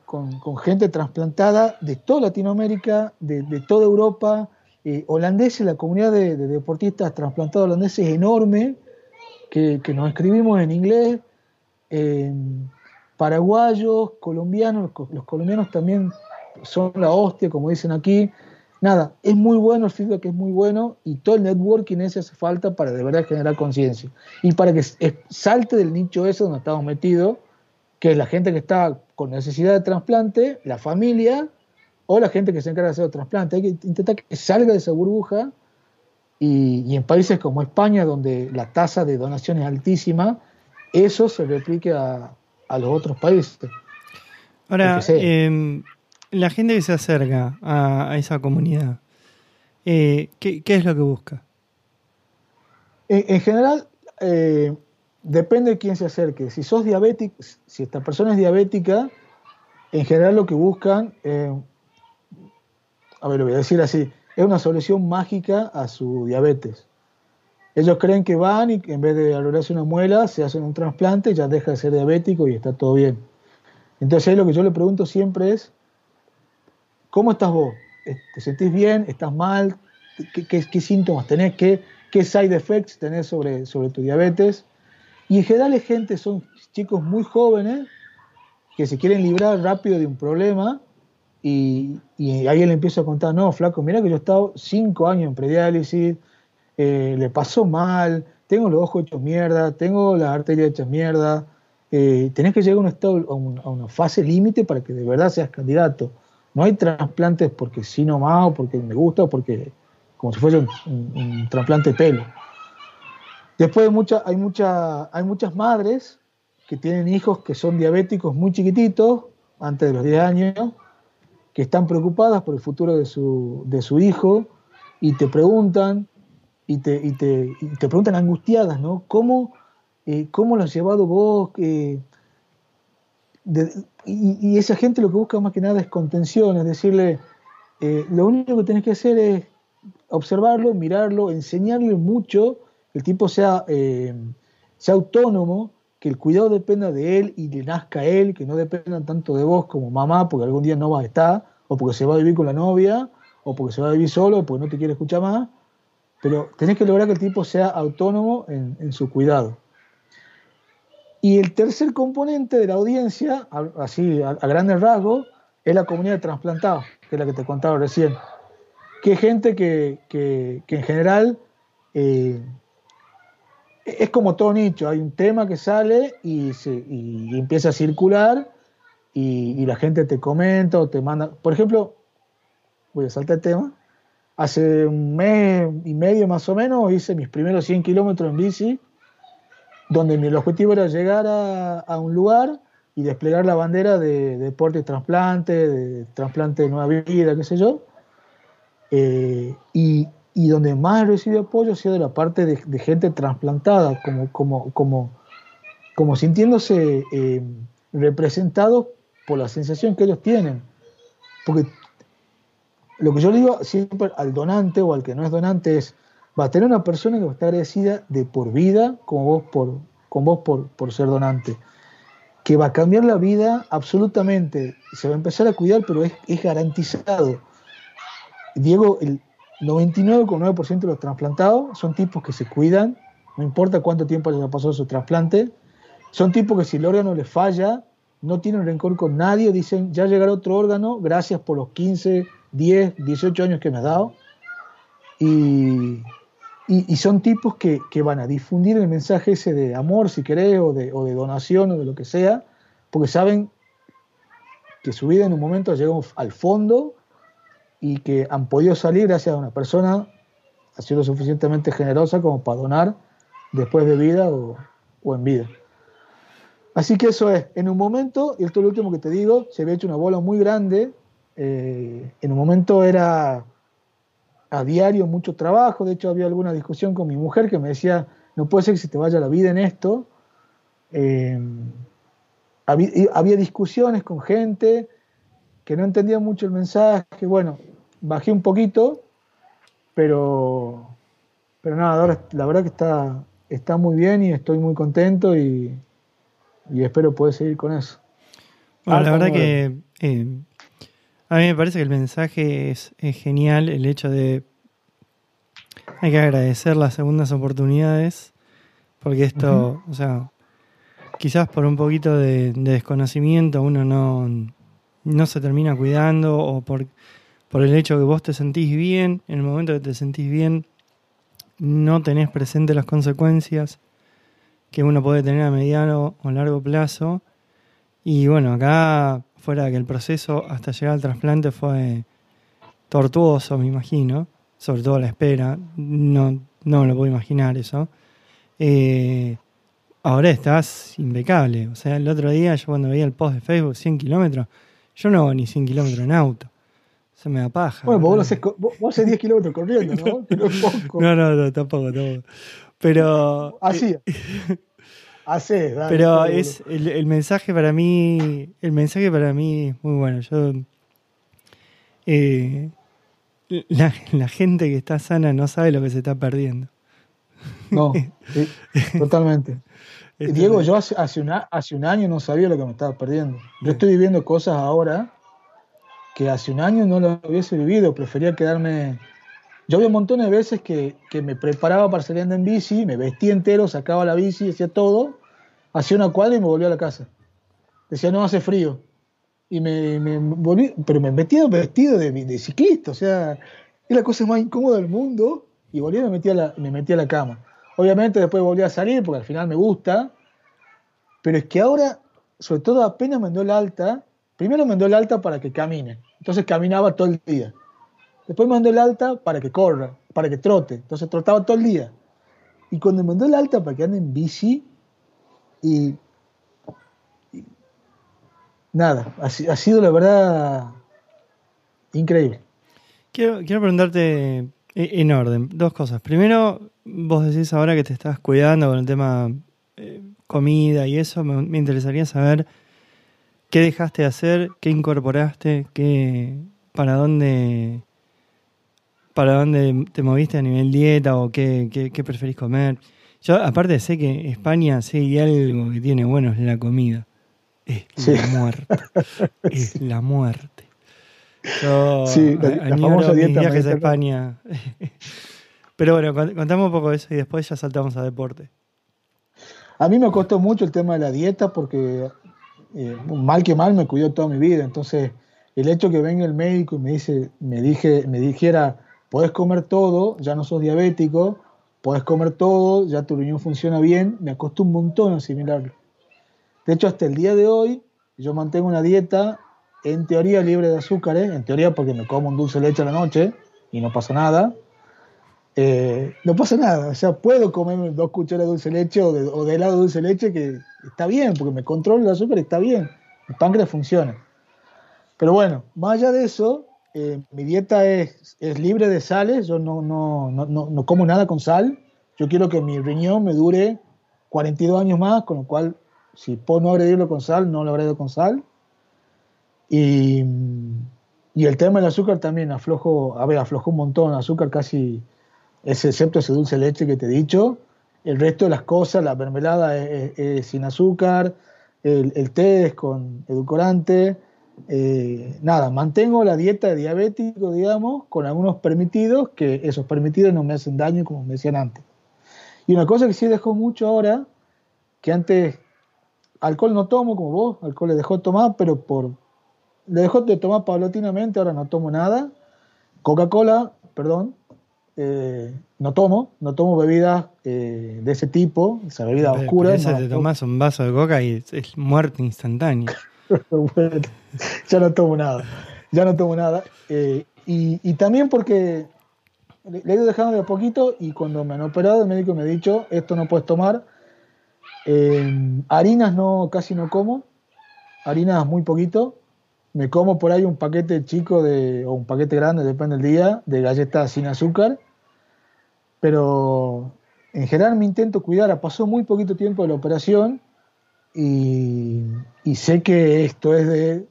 gente trasplantada de toda Latinoamérica, de, toda Europa, eh, holandeses, la comunidad de, deportistas trasplantados holandeses es enorme, que, nos escribimos en inglés. Paraguayos, colombianos, los colombianos también son la hostia, como dicen aquí. Nada, es muy bueno el feedback, es muy bueno y todo el networking ese hace falta para de verdad generar conciencia y para que salte del nicho ese donde estamos metidos, que es la gente que está con necesidad de trasplante, la familia o la gente que se encarga de hacer el trasplante. Hay que intentar que salga de esa burbuja y, y en países como España, donde la tasa de donación es altísima, eso se replique a, a los otros países. Ahora, em, la gente que se acerca a, esa comunidad, eh, ¿qué, es lo que busca? En, general, eh, depende de quién se acerque. Si sos diabético, si esta persona es diabética, en general lo que buscan, eh, a ver, lo voy a decir así, es una solución mágica a su diabetes. Ellos creen que van y en vez de valorarse una muela, se hacen un trasplante, ya deja de ser diabético y está todo bien. Entonces lo que yo le pregunto siempre es, ¿cómo estás vos? ¿Te sentís bien? ¿Estás mal? ¿Qué, síntomas tenés? ¿Qué, ¿Qué, side effects tenés sobre, sobre tu diabetes? Y en general es gente, son chicos muy jóvenes que se quieren librar rápido de un problema y, y ahí él empieza a contar, no, flaco, mira que yo he estado cinco años en prediálisis, eh, le pasó mal, tengo los ojos hechos mierda, tengo las arterias hechas mierda, eh, tenés que llegar a, un estado, a, una fase límite para que de verdad seas candidato. No hay trasplantes porque sí nomás, o porque me gusta, o porque como si fuese un, trasplante de pelo. Después hay, hay, mucha, hay muchas madres que tienen hijos que son diabéticos muy chiquititos, antes de los 10 años, que están preocupadas por el futuro de su, de su hijo y te preguntan, y te, y te, te preguntan angustiadas, ¿no? ¿Cómo, eh, cómo lo has llevado vos? y, esa gente lo que busca más que nada es contención, es decirle, eh, lo único que tenés que hacer es observarlo, mirarlo, enseñarle mucho, el tipo sea, eh, sea autónomo, que el cuidado dependa de él y le nazca a él, que no dependan tanto de vos como mamá, porque algún día no va a estar, o porque se va a vivir con la novia, o porque se va a vivir solo, porque no te quiere escuchar más, pero tenés que lograr que el tipo sea autónomo en, su cuidado. Y el tercer componente de la audiencia, así a, grandes rasgos, es la comunidad de trasplantados, que es la que te contaba recién. Que es gente que, en general eh, es como todo nicho, hay un tema que sale y, se, empieza a circular y, la gente te comenta o te manda. Por ejemplo, voy a saltar el tema. Hace un mes y medio más o menos hice mis primeros 100 kilómetros en bici, donde mi objetivo era llegar a, un lugar y desplegar la bandera de, deporte y trasplante, de trasplante de nueva vida, qué sé yo. Eh, y, y donde más he recibido apoyo ha sido de la parte de, gente trasplantada, como, como, como, como sintiéndose eh, representados por la sensación que ellos tienen. Porque lo que yo digo siempre al donante o al que no es donante es, va a tener una persona que va a estar agradecida de por vida con vos por, con vos por, por ser donante, que va a cambiar la vida absolutamente, se va a empezar a cuidar, pero es, es garantizado. Diego, el, 99,9% de los trasplantados son tipos que se cuidan, no importa cuánto tiempo haya pasado su trasplante. Son tipos que si el órgano les falla, no tienen rencor con nadie, dicen, ya llegará otro órgano, gracias por los 15, 10, 18 años que me has dado. Y, son tipos que, van a difundir el mensaje ese de amor, si querés, o de, o de donación, o de lo que sea, porque saben que su vida en un momento llegó al fondo y que han podido salir gracias a una persona ha sido suficientemente generosa como para donar después de vida o, en vida. Así que eso es, en un momento, y esto es lo último que te digo, se había hecho una bola muy grande, eh, en un momento era a diario mucho trabajo, de hecho había alguna discusión con mi mujer que me decía, no puede ser que se te vaya la vida en esto. Eh, había, había, discusiones con gente que no entendía mucho el mensaje, bueno, bajé un poquito, pero, pero nada, ahora la verdad que está, está muy bien y estoy muy contento y, espero poder seguir con eso. Bueno, la verdad que eh, a mí me parece que el mensaje es, genial, el hecho de hay que agradecer las segundas oportunidades, porque esto, o sea, quizás por un poquito de, desconocimiento uno no, no se termina cuidando o por por el hecho que vos te sentís bien, en el momento que te sentís bien, no tenés presente las consecuencias que uno puede tener a mediano o largo plazo. Y bueno, acá, fuera de que el proceso hasta llegar al trasplante fue tortuoso, me imagino, sobre todo la espera, no, no lo puedo imaginar eso. Eh, ahora estás impecable. O sea, el otro día yo cuando veía el post de Facebook, 100 kilómetros, yo no hago ni 100 kilómetros en auto. Se me da paja. Bueno, vos, haces, vos, 10 kilómetros corriendo, ¿no? [LAUGHS] No, no, no, tampoco, tampoco. Pero. Así. [LAUGHS] Así, dale, Pero es el, el, mensaje para mí. El mensaje para mí es muy bueno. Yo. Eh, la, la, gente que está sana no sabe lo que se está perdiendo. No, [LAUGHS] totalmente. Diego, yo hace, hace, hace un año no sabía lo que me estaba perdiendo. Yo estoy viviendo cosas ahora que hace un año no lo hubiese vivido. Prefería quedarme. Yo había montón de veces que, que me preparaba para salir en bici, me vestía entero, sacaba la bici, hacía todo, hacía una cuadra y me volvía a la casa. Decía, no hace frío. Y me, volví, pero me metía vestido de, de, ciclista, o sea, es la cosa más incómoda del mundo. Y volví y me metía a la, me metí a la cama. Obviamente después volví a salir porque al final me gusta, pero es que ahora, sobre todo apenas me dio el alta, primero me dio el alta para que camine, entonces caminaba todo el día. Después mandó el alta para que corra, para que trote, entonces trotaba todo el día. Y cuando mandó el alta para que ande en bici, y, nada, ha, sido la verdad increíble. Quiero, preguntarte en orden, dos cosas. Primero, vos decís ahora que te estás cuidando con el tema eh, comida y eso, me, interesaría saber qué dejaste de hacer, qué incorporaste, qué, para dónde para dónde te moviste a nivel dieta o qué, qué, preferís comer. Yo aparte sé que España, sí hay algo que tiene bueno es la comida. Es la muerte. es la muerte. Yo sí, la, añoro mis viajes a España. [LAUGHS] Pero bueno, contamos un poco de eso y después ya saltamos a deporte. A mí me costó mucho el tema de la dieta porque eh, mal que mal me cuidó toda mi vida. Entonces, el hecho que venga el médico y me dice, me dije, me dijera, puedes comer todo, ya no sos diabético, puedes comer todo, ya tu riñón funciona bien, me costó un montón asimilarlo. De hecho, hasta el día de hoy, yo mantengo una dieta en teoría libre de azúcares, en teoría porque me como un dulce leche a la noche y no pasa nada. Eh, no pasa nada, o sea, puedo comer dos cucharas de dulce leche o de, helado de dulce de leche que está bien, porque me controlo el azúcar, está bien, el páncreas funciona. Pero bueno, más allá de eso, eh, mi dieta es, es, libre de sales, yo no, no, no, no, como nada con sal, yo quiero que mi riñón me dure 42 años más, con lo cual si puedo no agredirlo con sal, no lo agredo con sal. Y, y el tema del azúcar también aflojo, a ver, aflojó un montón, azúcar casi, es excepto ese dulce leche que te he dicho, el resto de las cosas, la mermelada es, sin azúcar, el, té es con edulcorante, eh, nada, mantengo la dieta de diabético, digamos, con algunos permitidos, que esos permitidos no me hacen daño, como me decían antes. Y una cosa que sí dejó mucho ahora, que antes alcohol no tomo como vos, alcohol le dejó de tomar, pero por, le dejó de tomar paulatinamente, ahora no tomo nada. Coca-Cola, perdón, eh, no tomo, no tomo bebidas eh, de ese tipo, esa bebida oscura. Pero te tomas un vaso de coca y es muerte instantánea. [LAUGHS] ya no tomo nada, ya no tomo nada. Eh, y, también porque le, he ido dejando de a poquito y cuando me han operado el médico me ha dicho, esto no puedes tomar. harinas no, casi no como, harinas muy poquito, me como por ahí un paquete chico de, o un paquete grande, depende del día, de galletas sin azúcar. Pero en general me intento cuidar. Pasó muy poquito tiempo de la operación y, sé que esto es de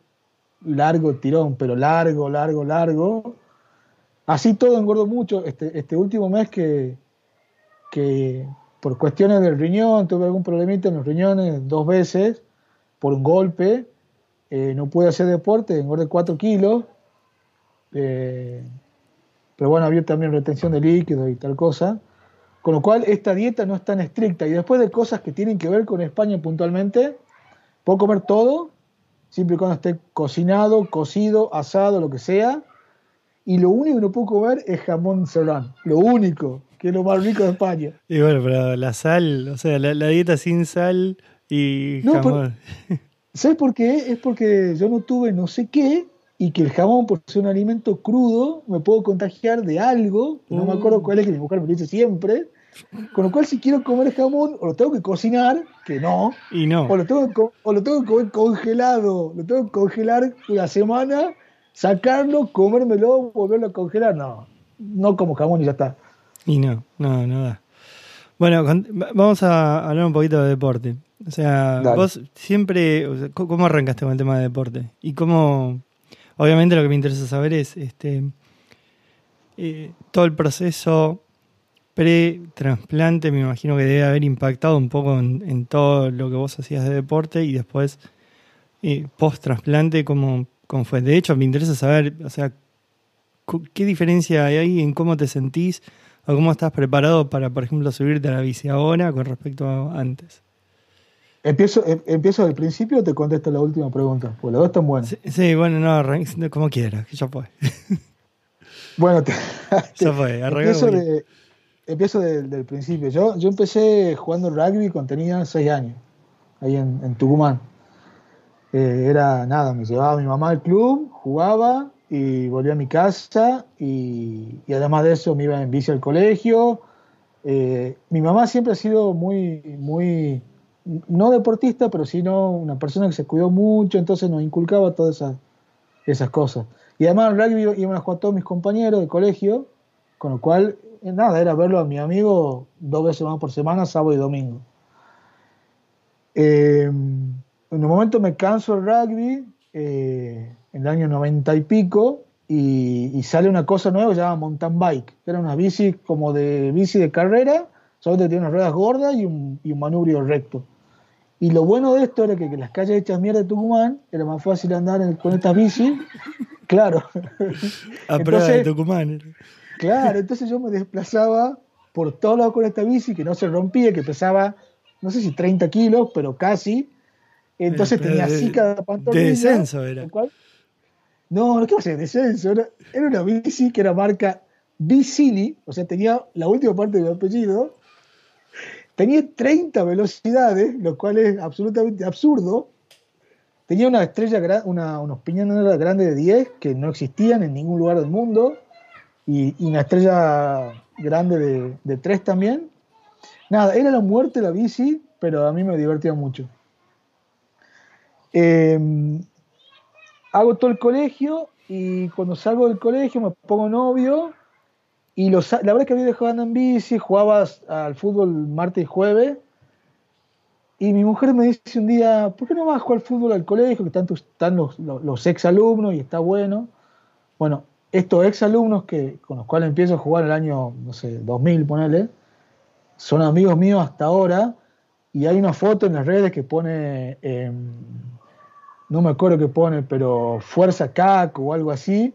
largo tirón, pero largo, largo, largo. Así todo engordo mucho. Este, este último mes que, por cuestiones del riñón, tuve algún problemita en los riñones dos veces por un golpe eh, no pude hacer deporte, engordé 4 kilos, eh, pero bueno, había también retención de líquidos y tal cosa, con lo cual esta dieta no es tan estricta y después de cosas que tienen que ver con España puntualmente, puedo comer todo, siempre y cuando esté cocinado, cocido, asado, lo que sea, y lo único que no puedo comer es jamón serrano, lo único, que es lo más rico de España. Y bueno, pero la sal, o sea, la, dieta sin sal y jamón. [LAUGHS] ¿Sabes por qué? Es porque yo no tuve no sé qué y que el jamón, por ser un alimento crudo, me puedo contagiar de algo, no me acuerdo cuál es, que mi mujer me dice siempre. Con lo cual, si quiero comer jamón, o lo tengo que cocinar, que no, y no. O, lo tengo que, o lo tengo que comer congelado, lo tengo que congelar una semana, sacarlo, comérmelo, volverlo a congelar. No, no como jamón y ya está. Y no, no, no da. Bueno, vamos a hablar un poquito de deporte. O sea, vos siempre, ¿cómo arrancaste con el tema de deporte? Y cómo, obviamente lo que me interesa saber es este eh, todo el proceso pre-trasplante me imagino que debe haber impactado un poco en, todo lo que vos hacías de deporte y después eh, post-trasplante, ¿cómo, ¿cómo, fue? De hecho, me interesa saber, o sea, ¿qué diferencia hay ahí en cómo te sentís o cómo estás preparado para, por ejemplo, subirte a la bici ahora con respecto a antes? Empiezo, em, empiezo del principio o te contesto la última pregunta, pues los dos están buenos. Sí, bueno, no, como quieras, ya fue. [LAUGHS] bueno, [LAUGHS] ya fue, empiezo, de, empiezo del principio. Yo, yo empecé jugando rugby cuando tenía 6 años, ahí en, Tucumán. Eh, era nada, me llevaba mi mamá al club, jugaba y volvía a mi casa y, además de eso me iba en bici al colegio. Eh, mi mamá siempre ha sido muy, muy, no deportista, pero sino una persona que se cuidó mucho, entonces nos inculcaba todas esas, esas cosas. Y además al rugby iban a jugar todos mis compañeros de colegio, con lo cual eh, nada, era verlo a mi amigo dos veces más por semana, sábado y domingo. Eh, en un momento me canso el rugby, eh, en el año noventa y pico, y, sale una cosa nueva llamada mountain bike, era una bici como de bici de carrera, solamente tiene unas ruedas gordas y un manubrio recto. Y lo bueno de esto era que, que las calles hechas mierda de Tucumán era más fácil andar con estas bici. [LAUGHS] Claro. A prueba de Tucumán. Claro, entonces yo me desplazaba por todos lados con esta bici que no se rompía, que pesaba, no sé si 30 kilos, pero casi. Entonces tenía así cada pantorrilla. De descenso era. No, no, ¿qué va a ser descenso? Era, una bici que era marca Bicini, o sea, tenía la última parte del apellido. Tenía 30 velocidades, lo cual es absolutamente absurdo. Tenía una estrella, una, unos piñones grandes de 10 que no existían en ningún lugar del mundo y, una estrella grande de, de, tres también. Nada, era la muerte la bici, pero a mí me divertía mucho. Em, hago todo el colegio y cuando salgo del colegio me pongo novio y los, la verdad es que había dejado en bici, jugaba al fútbol martes y jueves y mi mujer me dice un día, ¿por qué no vas a jugar al fútbol al colegio? Que están, los, los ex alumnos y está bueno. Bueno, estos ex alumnos que, con los cuales empiezo a jugar el año, no sé, 2000, ponele, son amigos míos hasta ahora, y hay una foto en las redes que pone, em, no me acuerdo qué pone, pero Fuerza CAC o algo así,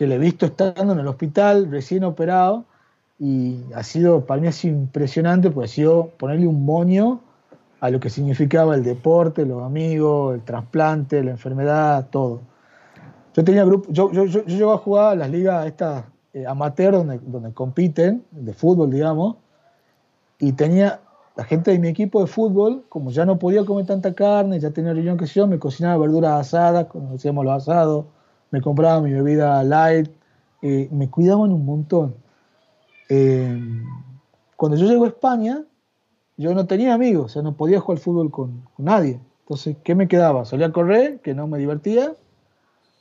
que le he visto estando en el hospital, recién operado, y ha sido, para mí ha sido impresionante, pues ha sido ponerle un moño a lo que significaba el deporte, los amigos, el trasplante, la enfermedad, todo. Yo tenía grupo, yo, yo, yo, yo a jugar a las ligas estas eh, amateur donde, donde compiten, de fútbol, digamos, y tenía la gente de mi equipo de fútbol, como ya no podía comer tanta carne, ya tenía riñón que yo, me cocinaba verduras asadas, como decíamos los asados, me compraba mi bebida light, eh, me cuidaban un montón. Eh, cuando yo llego a España, yo no tenía amigos, o sea, no podía jugar fútbol con, nadie. Entonces, ¿qué me quedaba? Solía correr, que no me divertía,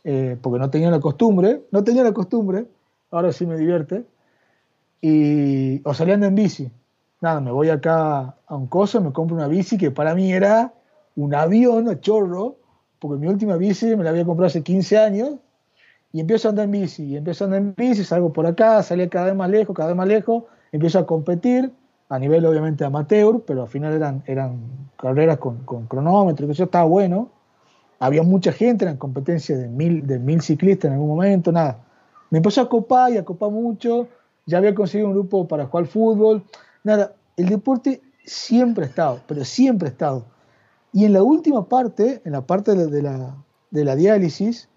eh, porque no tenía la costumbre, no tenía la costumbre, ahora sí me divierte, y, o saliendo en bici. Nada, me voy acá a un coso, me compro una bici que para mí era un avión a chorro, porque mi última bici me la había comprado hace 15 años, y empiezo a andar en bici, y empiezo a andar en bici, salgo por acá, salía cada vez más lejos, cada vez más lejos, empiezo a competir, a nivel obviamente amateur, pero al final eran, eran carreras con, con cronómetro, que eso estaba bueno, había mucha gente, en competencia de mil, de mil ciclistas en algún momento, nada. Me empezó a copar y a copar mucho, ya había conseguido un grupo para jugar fútbol, nada, el deporte siempre ha estado, pero siempre ha estado. Y en la última parte, en la parte de la, de la, diálisis,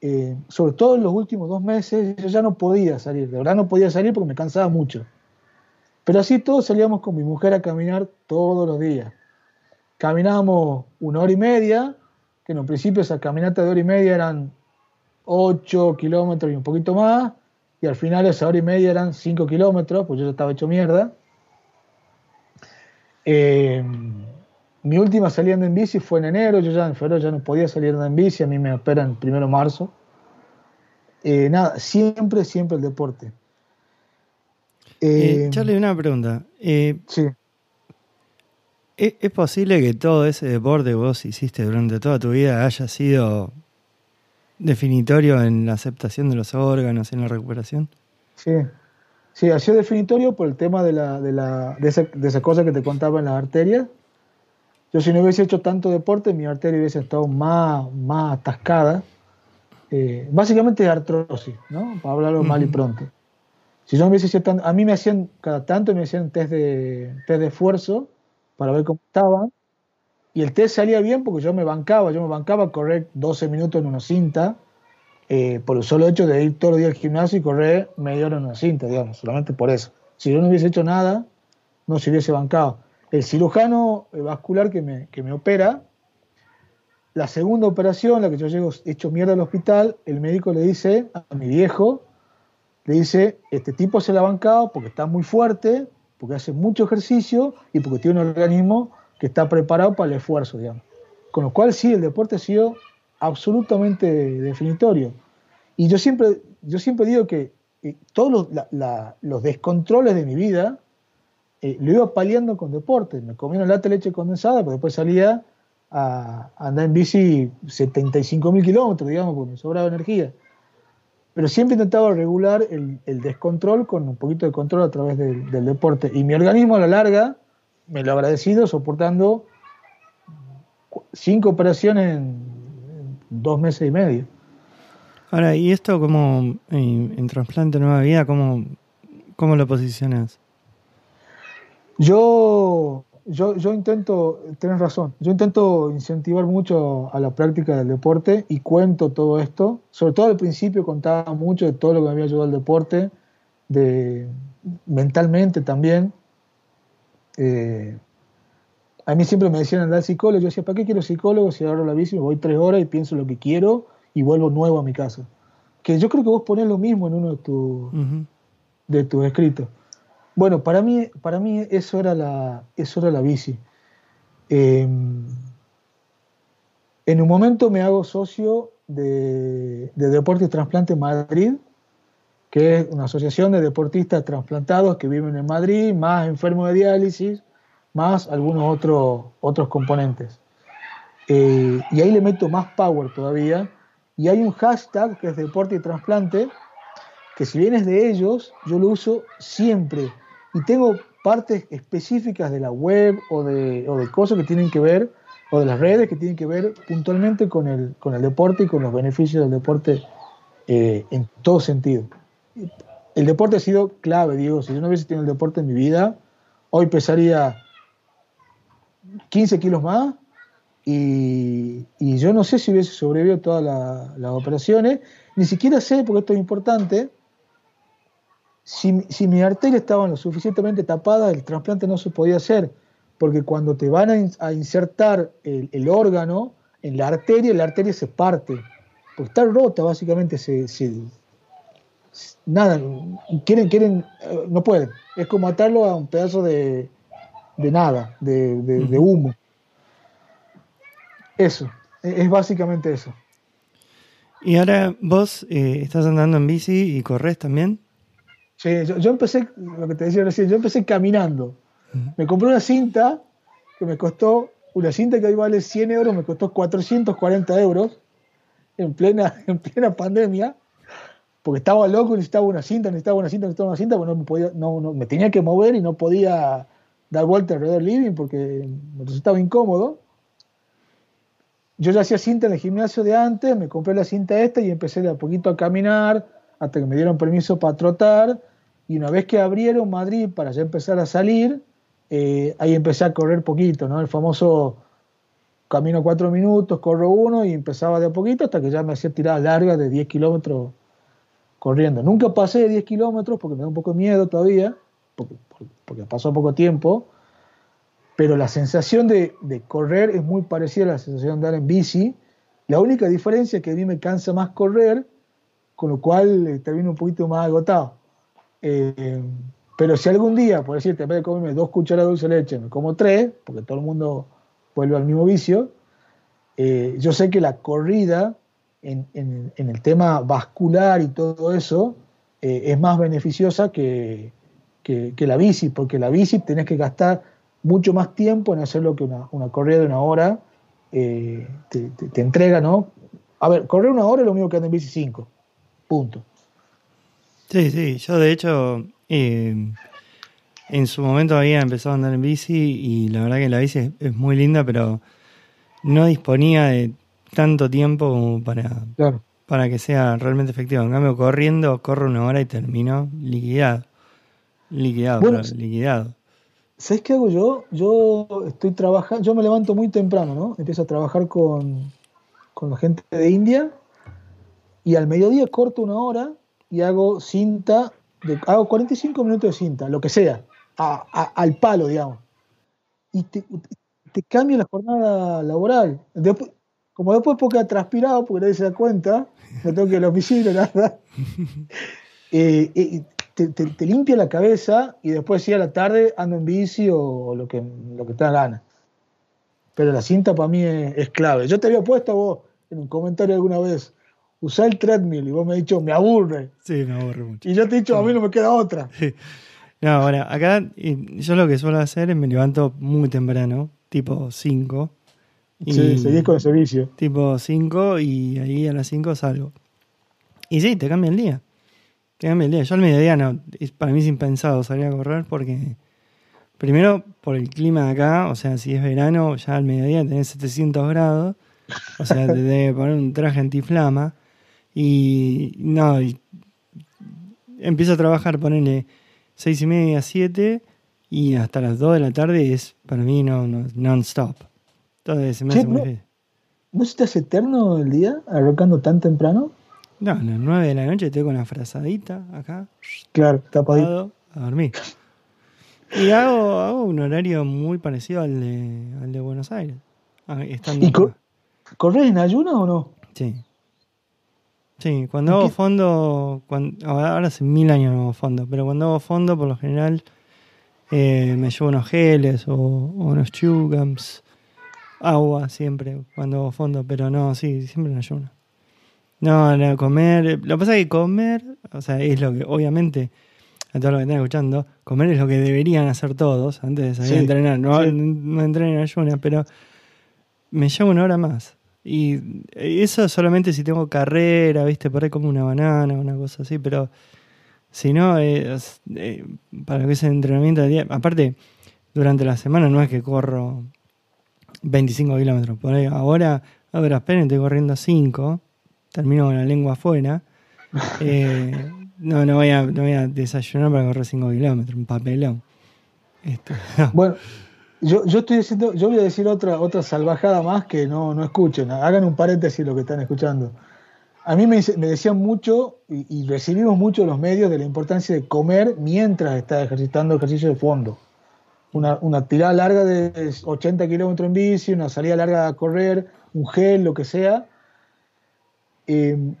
eh, sobre todo en los últimos dos meses, yo ya no podía salir, de verdad no podía salir porque me cansaba mucho. Pero así todos salíamos con mi mujer a caminar todos los días. Caminábamos una hora y media, que en un principio esa caminata de hora y media eran 8 kilómetros y un poquito más, y al final esa hora y media eran 5 kilómetros, pues yo ya estaba hecho mierda. Eh, mi última salida en bici fue en enero, yo ya en febrero ya no podía salir en bici, a mí me esperan el primero marzo. Eh, nada, siempre, siempre el deporte. Eh, Charlie, una pregunta. sí. ¿Es, posible que todo ese deporte que vos hiciste durante toda tu vida haya sido definitorio en la aceptación de los órganos, en la recuperación? Sí. Sí, ha sido definitorio por el tema de, la, de, la, de, esa, de esa cosa que te contaba en las arterias. Yo si no hubiese hecho tanto deporte, mi arteria hubiese estado más, más atascada. Eh, básicamente es artrosis, ¿no? Para hablarlo mal y pronto. Si yo no hubiese hecho tanto, a mí me hacían, cada tanto me hacían test de, test de esfuerzo para ver cómo estaban. Y el test salía bien porque yo me bancaba, yo me bancaba correr 12 minutos en una cinta, eh, por el solo hecho de ir todos los días al gimnasio y correr media hora en una cinta, digamos, solamente por eso. Si yo no hubiese hecho nada, no se hubiese bancado. El cirujano vascular que me, que me opera, la segunda operación, la que yo llego hecho mierda al hospital, el médico le dice a mi viejo, le dice, este tipo se la ha bancado porque está muy fuerte, porque hace mucho ejercicio y porque tiene un organismo que está preparado para el esfuerzo, digamos. Con lo cual sí, el deporte ha sido absolutamente definitorio. Y yo siempre, yo siempre digo que eh, todos los, los, descontroles de mi vida eh, lo iba paliando con deporte. Me comía una lata de leche condensada, pero después salía a, andar en bici 75 mil kilómetros, digamos, porque me sobraba energía. Pero siempre intentaba regular el, descontrol con un poquito de control a través del, deporte. Y mi organismo a la larga me lo ha agradecido soportando cinco operaciones en dos meses y medio. Ahora, ¿y esto como en, trasplante nueva vida, cómo, cómo lo posicionas? Yo, yo, yo intento, tienes razón, yo intento incentivar mucho a la práctica del deporte y cuento todo esto. Sobre todo al principio contaba mucho de todo lo que me había ayudado al deporte, de mentalmente también. Eh, a mí siempre me decían andar psicólogo. Yo decía, ¿para qué quiero psicólogo si agarro la bici, me voy tres horas y pienso lo que quiero y vuelvo nuevo a mi casa? Que yo creo que vos ponés lo mismo en uno de, tus de tus escritos. Bueno, para mí, para mí eso, era la, eso era la bici. Em, en un momento me hago socio de, de Deporte y Trasplante Madrid, que es una asociación de deportistas trasplantados que viven en Madrid, más enfermos de diálisis, más algunos otros otros componentes. Eh, y ahí le meto más power todavía. Y hay un hashtag que es deporte y trasplante, que si bien es de ellos, yo lo uso siempre. Y tengo partes específicas de la web o de, o de cosas que tienen que ver, o de las redes que tienen que ver puntualmente con el, con el deporte y con los beneficios del deporte eh, en todo sentido. El deporte ha sido clave, digo, si yo no hubiese tenido el deporte en mi vida, hoy pesaría 15 kilos más y, yo no sé si hubiese sobrevivido todas las operaciones, ni siquiera sé, porque esto es importante, si, si mi arteria estaba lo suficientemente tapada, el trasplante no se podía hacer, porque cuando te van a, insertar el, órgano en la arteria, la arteria se parte, porque está rota básicamente, se, nada, quieren, quieren, eh, no pueden, es como atarlo a un pedazo de, de nada, de, humo. Eso, e, es básicamente eso. ¿Y ahora vos eh, estás andando en bici y corres también? Sí, yo, empecé, lo que te decía recién, yo empecé caminando. Me compré una cinta que me costó, una cinta que hoy vale 100 euros, me costó 440 euros en plena, [LAUGHS] en plena pandemia, porque estaba loco, necesitaba una cinta, necesitaba una cinta, necesitaba una cinta, porque no me, podía, no, no, me tenía que mover y no podía dar vuelta alrededor del living porque me resultaba incómodo. Yo ya hacía cinta en el gimnasio de antes, me compré la cinta esta y empecé de a poquito a caminar hasta que me dieron permiso para trotar. Y una vez que abrieron Madrid para ya empezar a salir, eh, ahí empecé a correr poquito, ¿no? El famoso camino cuatro minutos, corro uno y empezaba de a poquito hasta que ya me hacía tiradas largas de 10 kilómetros corriendo. Nunca pasé de 10 kilómetros porque me da un poco miedo todavía, porque, porque pasó poco tiempo, pero la sensación de, correr es muy parecida a la sensación de andar en bici. La única diferencia es que a mí me cansa más correr, con lo cual eh, termino un poquito más agotado. Eh, pero si algún día, por decirte, en vez de comerme dos cucharadas de dulce de leche, me como tres, porque todo el mundo vuelve al mismo vicio, eh, yo sé que la corrida en, el tema vascular y todo eso es más beneficiosa que, que, la bici, porque la bici tenés que gastar mucho más tiempo en hacerlo que una, una corrida de una hora eh, te, entrega, ¿no? A ver, correr una hora es lo mismo que andar en bici 5. Punto. Sí, sí, yo de hecho Eh, en su momento había empezado a andar en bici y la verdad que la bici es, muy linda, pero no disponía de tanto tiempo como para, para que sea realmente efectivo. En cambio, corriendo, corro una hora y termino liquidado. Liquidado, liquidado. ¿Sabes qué hago yo? Yo estoy trabajando, yo me levanto muy temprano, ¿no? Empiezo a trabajar con, con la gente de India y al mediodía corto una hora y hago cinta, de, hago 45 minutos de cinta, lo que sea al palo, digamos. Y te, cambia la jornada laboral. Después, como después porque ha transpirado, porque nadie se da cuenta, no tengo que ir a la oficina, nada. [LAUGHS] Eh, eh, te, limpia la cabeza y después sí a la tarde ando en bici o, lo, que, lo que te da gana. Pero la cinta para mí es, clave. Yo te había puesto a vos en un comentario alguna vez, usá el treadmill y vos me has dicho, me aburre. Sí, me aburre mucho. Y yo te he dicho, a mí no me queda otra. [LAUGHS] No, ahora, acá yo lo que suelo hacer es me levanto muy temprano, tipo 5. Sí, seguís con el servicio. Tipo 5 y ahí a las 5 salgo. Y sí, te cambia el día. Te cambia el día. Yo al mediodía no, para mí es impensado salir a correr porque, primero, por el clima de acá, o sea, si es verano, ya al mediodía tenés 700 grados, o sea, te [LAUGHS] debe poner un traje antiflama. Y no, empiezo a trabajar, ponerle seis y media, siete, y hasta las 2 de la tarde es para mí no, no non-stop. Entonces se me hace muy ¿No se te hace eterno el día arrancando tan temprano? No, a las 9 de la noche estoy con la frazadita acá. Claro, tapadito. A dormir. Y hago, hago un horario muy parecido al de, al de Buenos Aires. Ah, ¿Y corres en ayuno o no? Sí. Sí, cuando hago fondo, cuando, ahora hace mil años no hago fondo, pero cuando hago fondo, por lo general, eh, me llevo unos geles o, unos chugams, agua siempre cuando hago fondo, pero no, sí, siempre en ayuno. No, no, comer, lo que pasa es que comer, o sea, es lo que, obviamente, a todos los que están escuchando, comer es lo que deberían hacer todos antes de salir a entrenar. No, no entrenen ayunas, pero me llevo una hora más. Y eso solamente si tengo carrera, ¿viste? Por ahí como una banana, una cosa así, pero si no, eh, para lo que es el entrenamiento de día, aparte, durante la semana no es que corro 25 kilómetros, por ahí ahora, a ver, esperen, estoy corriendo 5, termino con la lengua afuera. [LAUGHS] Eh, no, no voy, a, no voy a desayunar para correr 5 kilómetros, un papelón. Este, [LAUGHS] bueno, yo, yo estoy diciendo, yo voy a decir otra, otra salvajada más que no, no escuchen. Hagan un paréntesis lo que están escuchando. A mí me, me decían mucho y, recibimos mucho los medios de la importancia de comer mientras estás ejercitando ejercicio de fondo. Una, una tirada larga de 80 kilómetros en bici, una salida larga a correr, un gel, lo que sea. Em,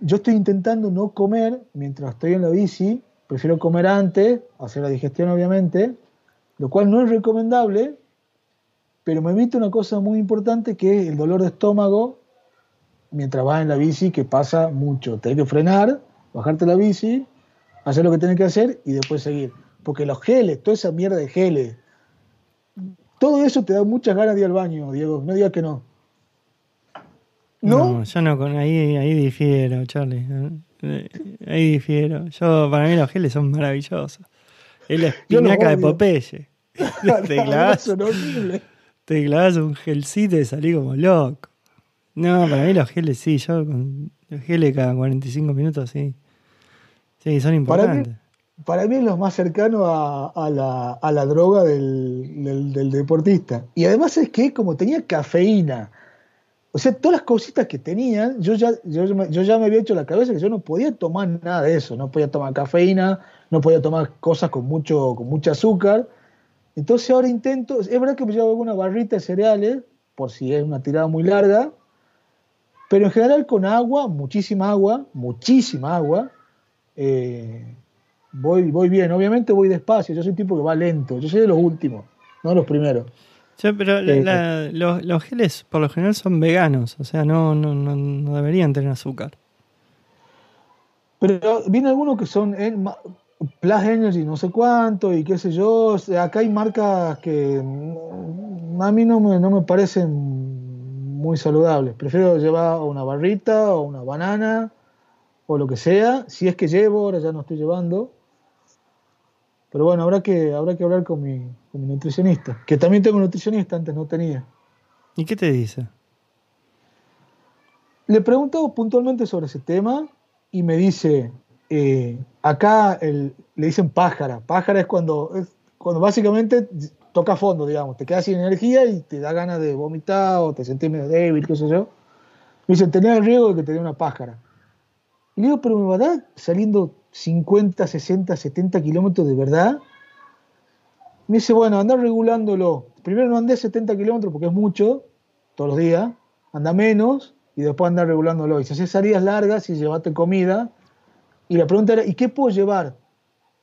yo estoy intentando no comer mientras estoy en la bici, prefiero comer antes, hacer la digestión obviamente, lo cual no es recomendable, pero me evita una cosa muy importante que es el dolor de estómago mientras vas en la bici, que pasa mucho. Tenés que frenar, bajarte la bici, hacer lo que tenés que hacer y después seguir. Porque los geles, toda esa mierda de geles, todo eso te da muchas ganas de ir al baño, Diego. No digas que no. ¿No? yo no, con ahí, ahí difiero, Charlie. Eh, ahí difiero. Yo, para mí los geles son maravillosos. [LAUGHS] Es la espinaca de Popeye. [LAUGHS] te, clavas, te clavas un gelcito y salí como loco. No, para mí los geles sí, yo con los geles cada 45 minutos sí. Sí, son importantes. Para mí, es lo más cercano a, la, droga del, deportista. Y además es que como tenía cafeína, o sea, todas las cositas que tenían, yo ya, yo, yo ya me había hecho la cabeza que yo no podía tomar nada de eso, no podía tomar cafeína, no podía tomar cosas con mucho, con mucho azúcar. Entonces ahora intento, es verdad que me llevo alguna barrita de cereales, por si es una tirada muy larga, pero en general con agua, muchísima agua, muchísima agua, eh, voy, voy bien. Obviamente voy despacio, yo soy un tipo que va lento, yo soy de los últimos, no de los primeros. Sí, pero eh, los, los, geles por lo general son veganos, o sea, no, no, no, deberían tener azúcar. Pero viene algunos que son Plus Energy no sé cuánto y qué sé yo. acá hay marcas que mm, a mí no me, no me parecen muy saludables. Prefiero llevar una barrita o una banana o lo que sea. Si es que llevo, ahora ya no estoy llevando. Pero bueno, habrá que, habrá que hablar con mi, con mi nutricionista, que también tengo nutricionista, antes no tenía. ¿Y qué te dice? Le pregunto puntualmente sobre ese tema y me dice, eh, acá el, le dicen pájara. Pájara es cuando, es cuando básicamente toca fondo, digamos, te quedas sin energía y te da ganas de vomitar o te sentís medio débil, qué sé yo. Me dicen, tenés el riesgo de que te dé una pájara. Y le digo, pero me va a dar saliendo 50, 60, 70 kilómetros de verdad. Me dice, bueno, anda regulándolo. Primero no andé 70 kilómetros porque es mucho, todos los días. Anda menos y después anda regulándolo. Y si haces salidas largas y llevate comida. Y la pregunta era, ¿y qué puedo llevar?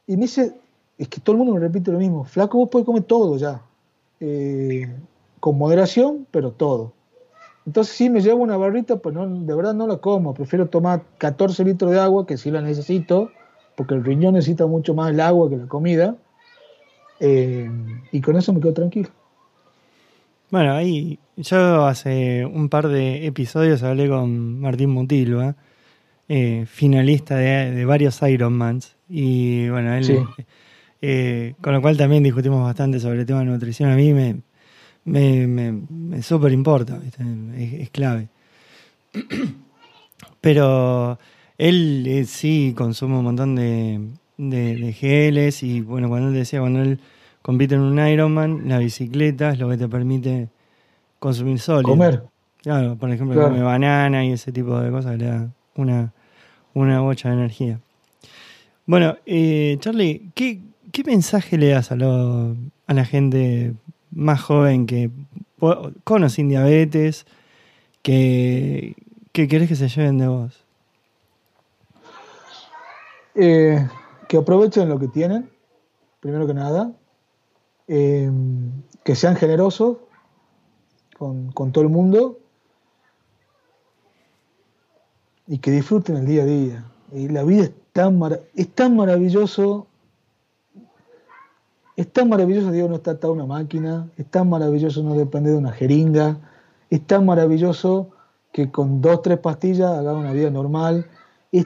Y me dice, es que todo el mundo me repite lo mismo. Flaco, vos podés comer todo ya. Eh, con moderación, pero todo. Entonces sí me llevo una barrita, pero no, de verdad no la como. Prefiero tomar 14 litros de agua, que sí la necesito, porque el riñón necesita mucho más el agua que la comida. Eh, y con eso me quedo tranquilo. Bueno, ahí yo hace un par de episodios hablé con Martín Mutilva, eh, finalista de, de, varios Ironmans. Y bueno, él, Sí. eh, con lo cual también discutimos bastante sobre el tema de nutrición. A mí me, me, me, me súper importa. Es, es clave. [CLEARS THROAT] Pero él eh, sí consume un montón de, de, de geles y bueno, cuando él decía, cuando él compite en un Ironman, la bicicleta es lo que te permite consumir sólido. Comer. Claro, por ejemplo, Claro. come banana y ese tipo de cosas que le da una, una bocha de energía. Bueno, eh, Charlie, ¿qué, ¿qué mensaje le das a, lo- a la gente más joven que con o sin diabetes que, que querés que se lleven de vos? Eh, que aprovechen lo que tienen, primero que nada. Eh, que sean generosos con, con todo el mundo. Y que disfruten el día a día. Y la vida es tan, mara- es tan maravilloso. Es tan maravilloso, digo, no estar atado a una máquina. Es tan maravilloso no depender de una jeringa. Es tan maravilloso que con dos, tres pastillas hagan una vida normal. Es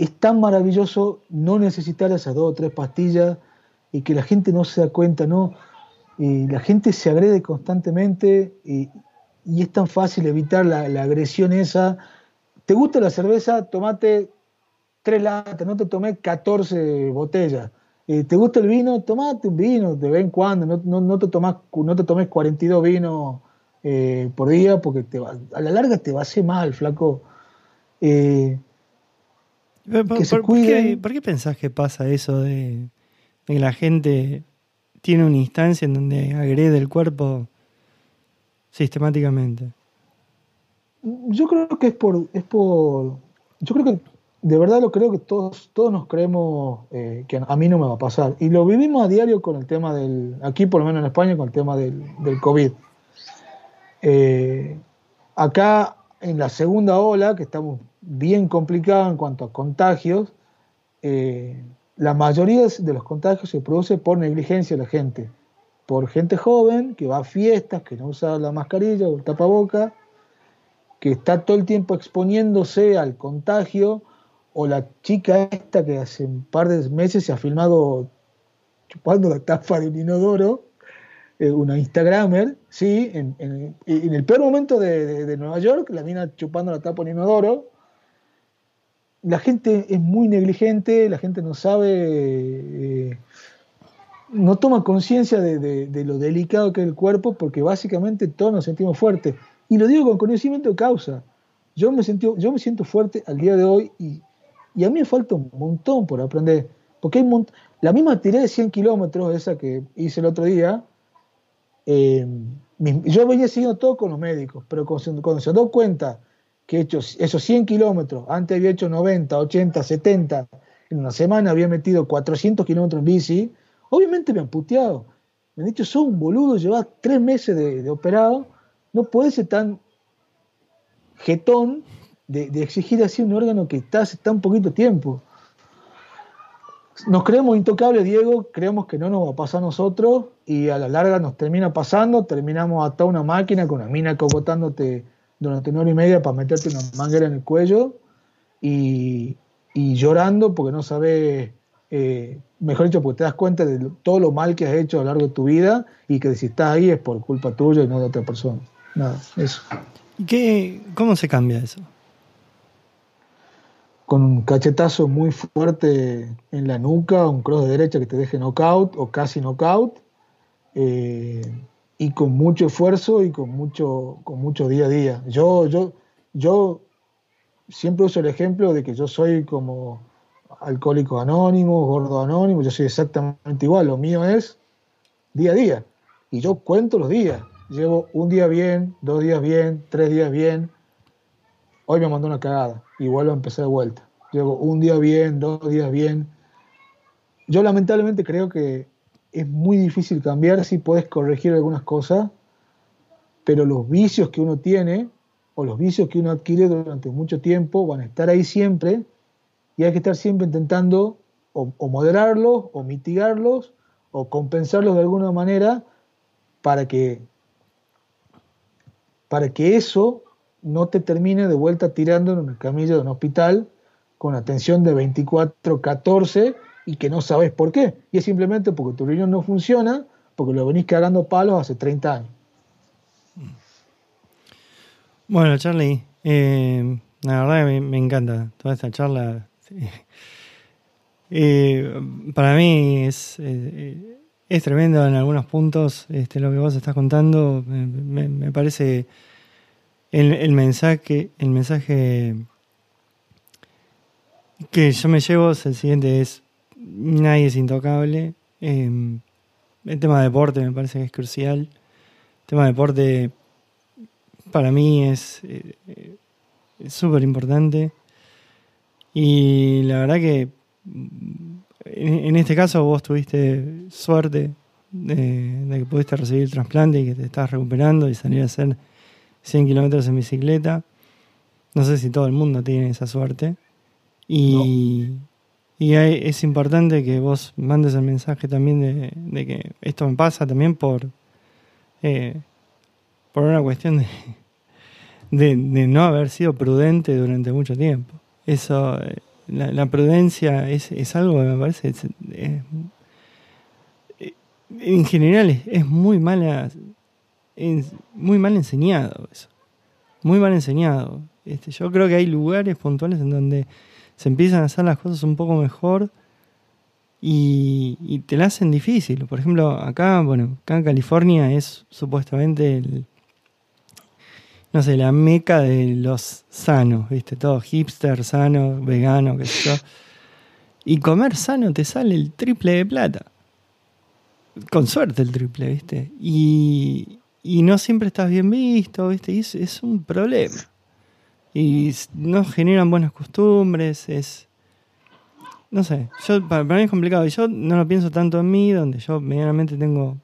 es tan maravilloso no necesitar esas dos o tres pastillas y que la gente no se da cuenta, ¿no? La gente se agrede constantemente y, y es tan fácil evitar la, la agresión esa. ¿Te gusta la cerveza? Tomate tres latas, no te tomé 14 botellas. Eh, ¿Te gusta el vino? Tomate un vino de vez en cuando, no, no, no te, tomás, no te tomes 42 vinos eh, por día porque te va- a la larga te va a hacer mal, flaco. Eh, ¿Por, por- Que se por- por qué, por qué pensás que pasa eso de, de que la gente tiene una instancia en donde agrede el cuerpo sistemáticamente? Yo creo que es por, es por, yo creo que de verdad lo creo que todos, todos nos creemos eh, que a mí no me va a pasar. Y lo vivimos a diario con el tema del, aquí por lo menos en España, con el tema del, del COVID. Eh, acá en la segunda ola, que estamos bien complicados en cuanto a contagios, eh, la mayoría de los contagios se produce por negligencia de la gente. Por gente joven que va a fiestas, que no usa la mascarilla o el tapaboca, que está todo el tiempo exponiéndose al contagio, o la chica esta que hace un par de meses se ha filmado chupando la tapa de un inodoro, eh, una Instagramer, sí, en, en- el peor momento de, de- Nueva York, la mina chupando la tapa de un inodoro. La gente es muy negligente, la gente no sabe, eh, no toma conciencia de- de lo delicado que es el cuerpo, porque básicamente todos nos sentimos fuertes. Y lo digo con conocimiento de causa. Yo me, sentí, yo me siento fuerte al día de hoy y, y a mí me falta un montón por aprender. Porque hay mont- la misma tiré de 100 kilómetros, esa que hice el otro día, eh, yo venía siguiendo todo con los médicos, pero cuando se dio cuenta que he hecho esos 100 kilómetros, antes había hecho 90, 80, 70, en una semana había metido 400 kilómetros en bici, obviamente me han puteado. Me han dicho, sos un boludo, llevas tres meses de, de operado, no puedes ser tan jetón de, exigir así un órgano que está hace tan poquito tiempo. Nos creemos intocables, Diego, creemos que no nos va a pasar a nosotros y a la larga nos termina pasando, terminamos hasta una máquina con una mina cogotándote durante una hora y media para meterte una manguera en el cuello y, y llorando porque no sabes eh, mejor dicho, porque te das cuenta de todo lo mal que has hecho a lo largo de tu vida y que si estás ahí es por culpa tuya y no de otra persona. Nada, eso. ¿Qué, ¿Cómo se cambia eso? Con un cachetazo muy fuerte en la nuca, un cross de derecha que te deje knockout o casi knockout, eh, y con mucho esfuerzo y con mucho, con mucho día a día. Yo, yo, yo siempre uso el ejemplo de que yo soy como alcohólico anónimo, gordo anónimo, yo soy exactamente igual, lo mío es día a día. Y yo cuento los días. Llevo un día bien, dos días bien, tres días bien. Hoy me mandó una cagada y vuelvo a empezar de vuelta. Llevo un día bien, dos días bien. Yo lamentablemente creo que es muy difícil cambiar si puedes corregir algunas cosas, pero los vicios que uno tiene o los vicios que uno adquiere durante mucho tiempo van a estar ahí siempre y hay que estar siempre intentando o, moderarlos o mitigarlos o compensarlos de alguna manera para que, para que eso no te termine de vuelta tirando en una camilla de un hospital con atención de 24-14 y que no sabes por qué. Y es simplemente porque tu riñón no funciona, porque lo venís cagando palos hace 30 años. Bueno, Charlie, eh, la verdad me, encanta toda esta charla. [LAUGHS] Eh, para mí es, eh, es tremendo en algunos puntos este, lo que vos estás contando. Me, parece el, mensaje, el mensaje que yo me llevo es el siguiente: es nadie es intocable. el tema de deporte me parece que es crucial. El tema de deporte para mí es eh, súper importante. Y la verdad que en, este caso vos tuviste suerte de, que pudiste recibir el trasplante y que te estás recuperando y salir a hacer 100 kilómetros en bicicleta. No sé si todo el mundo tiene esa suerte. Y, y es importante que vos mandes el mensaje también de, que esto me pasa también por, eh, por una cuestión de, no haber sido prudente durante mucho tiempo. Eso, eh, la, prudencia es, algo que me parece, en general es, muy mala, muy mal enseñado eso, muy mal enseñado. Este, yo creo que hay lugares puntuales en donde se empiezan a hacer las cosas un poco mejor y, y te la hacen difícil. Por ejemplo, acá, bueno, acá en California es supuestamente el, no sé, la meca de los sanos, ¿viste? Todo hipster, sano, vegano, qué sé yo. Y comer sano te sale el triple de plata. Con suerte el triple, ¿viste? Y, y no siempre estás bien visto, ¿viste? Y es, un problema. Y no generan buenas costumbres, es... No sé, yo, para mí es complicado. Y yo no lo pienso tanto en mí, donde yo medianamente tengo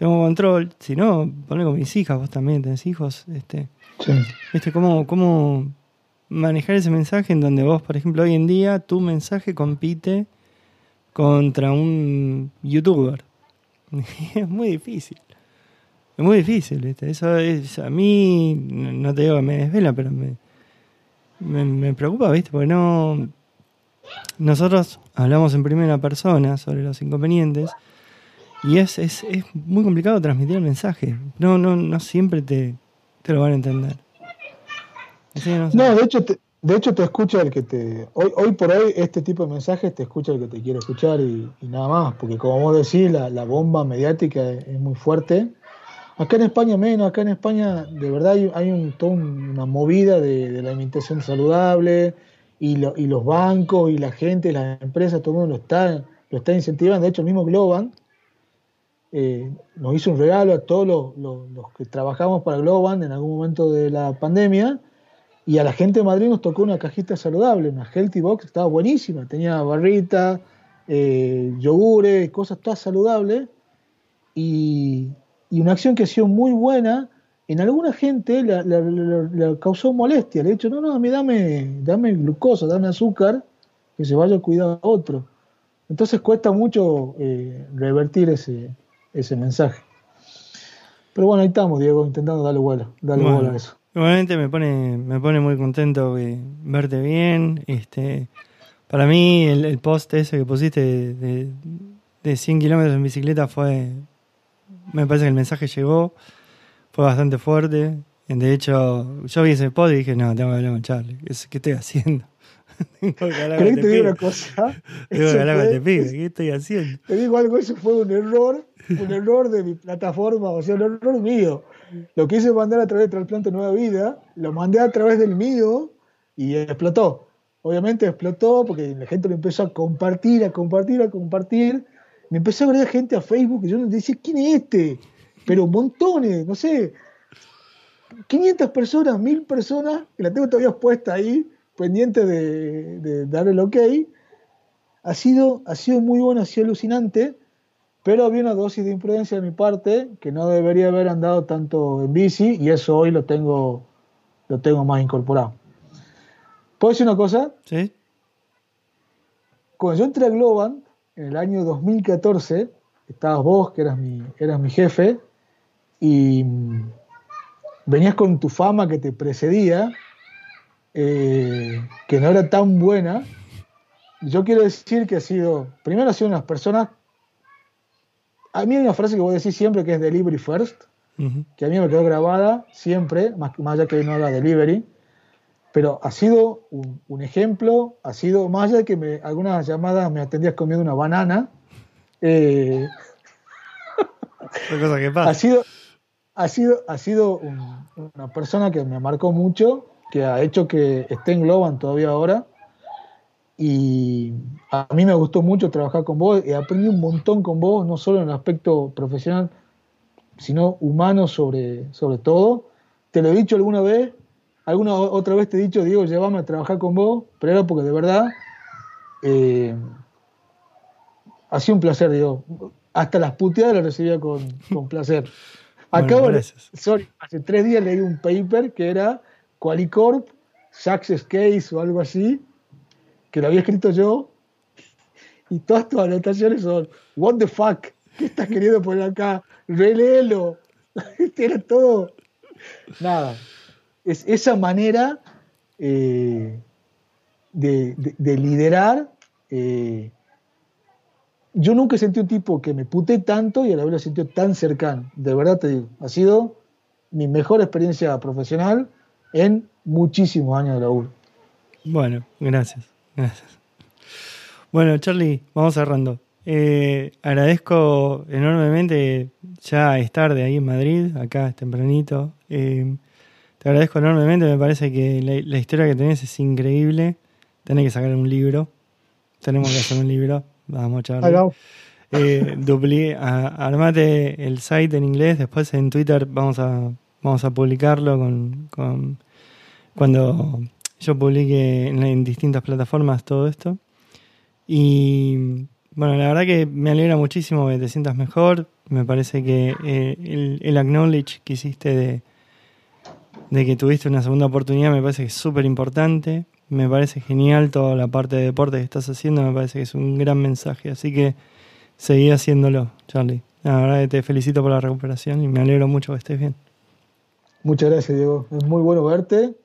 tengo control. Si no, ponle con mis hijas, vos también tenés hijos. Este, sí. ¿Viste cómo, cómo manejar ese mensaje en donde vos, por ejemplo, hoy en día tu mensaje compite contra un youtuber? [LAUGHS] es muy difícil. Es muy difícil, ¿viste? Eso es, a mí, no te digo que me desvela, pero me, me, me preocupa, ¿viste? Porque no. Nosotros hablamos en primera persona sobre los inconvenientes y es, es, es muy complicado transmitir el mensaje. No, no, no siempre te, te lo van a entender. no, de hecho te, de hecho te escucha el que te... Hoy, hoy por hoy este tipo de mensajes te escucha el que te quiere escuchar y, nada más, porque como vos decís, la, la bomba mediática es, muy fuerte. Acá en España menos, acá en España de verdad hay, hay un, toda una movida de, de la alimentación saludable y, lo, y, los bancos y la gente, las empresas, todo el mundo lo está, lo está incentivando. De hecho, el mismo Globan eh, nos hizo un regalo a todos los, que trabajamos para Globan en algún momento de la pandemia y a la gente de Madrid nos tocó una cajita saludable, una Healthy Box, estaba buenísima, tenía barrita, eh, yogures, cosas todas saludables y, una acción que ha sido muy buena. En alguna gente le causó molestia, le he dicho, no, no, a mí dame, dame glucosa, dame azúcar, que se vaya a cuidar a otro. Entonces cuesta mucho eh, revertir ese, ese mensaje. Pero bueno, ahí estamos, Diego, intentando darle vuelo, darle a eso. Igualmente me pone, me pone muy contento verte bien, este, Para mí, el, post ese que pusiste de, de, 100 kilómetros en bicicleta fue. Me parece que el mensaje llegó, fue bastante fuerte. De hecho, yo vi ese post y dije: No, tengo que hablar con Charlie. ¿Qué, estoy haciendo? Tengo que hablar te digo una cosa? [LAUGHS] Tengo que hablar con este pibe. ¿Qué estoy haciendo? Te digo algo: eso fue un error, un error de mi plataforma, o sea, un error mío. Lo quise mandar a través de Trasplante Nueva Vida, lo mandé a través del mío y explotó obviamente explotó porque la gente lo empezó a compartir, a compartir, a compartir. Me empezó a ver gente a Facebook y yo no decía, ¿quién es este? Pero montones, no sé, 500 personas, 1000 personas, que la tengo todavía puesta ahí, pendiente de, de darle el ok. Ha sido, ha sido muy bueno, ha sido alucinante, pero había una dosis de imprudencia de mi parte que no debería haber andado tanto en bici y eso hoy lo tengo, lo tengo más incorporado. ¿Puedo decir una cosa? Sí. Cuando yo entré a Globan, en el año 2014, estabas vos, que eras mi, eras mi jefe, y mm, venías con tu fama que te precedía, eh, que no era tan buena. Yo quiero decir que ha sido, primero ha sido unas personas, a mí hay una frase que voy a decir siempre que es delivery first, que a mí me quedó grabada siempre, más, más allá que no haga delivery, pero ha sido un, ejemplo, ha sido, más allá de que me, algunas llamadas me atendías comiendo una banana, eh, cosa que pasa. ha sido, ha sido, ha sido una persona que me marcó mucho, que ha hecho que esté en Globan todavía ahora. Y a mí me gustó mucho trabajar con vos y aprendí un montón con vos, no solo en el aspecto profesional, sino humano sobre, sobre todo. Te lo he dicho alguna vez, alguna otra vez te he dicho, Diego, llévame a trabajar con vos, pero era porque de verdad eh, ha sido un placer, Diego. Hasta las puteadas las recibía con, placer. [LAUGHS] Acabo sorry, hace tres días leí un paper que era Qualicorp, Success Case o algo así, que lo había escrito yo, y todas tus anotaciones son, what the fuck, ¿qué estás queriendo poner acá? Reléelo. [LAUGHS] Era todo. Nada, es esa manera eh, de, liderar. Eh, yo nunca sentí un tipo que me pute tanto y a la vez lo sentí tan cercano. De verdad te digo, ha sido mi mejor experiencia profesional en muchísimos años de laburo. Bueno, gracias, gracias. Bueno, Charlie, vamos cerrando. Eh, agradezco enormemente ya estar de ahí en Madrid, acá tempranito. Te agradezco enormemente, me parece que la, historia que tenés es increíble. Tenés que sacar un libro. Tenemos que hacer un libro. Vamos, Charlie. Eh, armate el site en inglés, después en Twitter vamos a, vamos a publicarlo con, cuando yo publique en, distintas plataformas todo esto. Y bueno, la verdad que me alegra muchísimo que te sientas mejor. Me parece que eh, el, el acknowledge que hiciste de, de que tuviste una segunda oportunidad me parece que es súper importante. Me parece genial toda la parte de deporte que estás haciendo, me parece que es un gran mensaje. Así que seguí haciéndolo, Charlie. La verdad que te felicito por la recuperación y me alegro mucho que estés bien. Muchas gracias, Diego. Es muy bueno verte.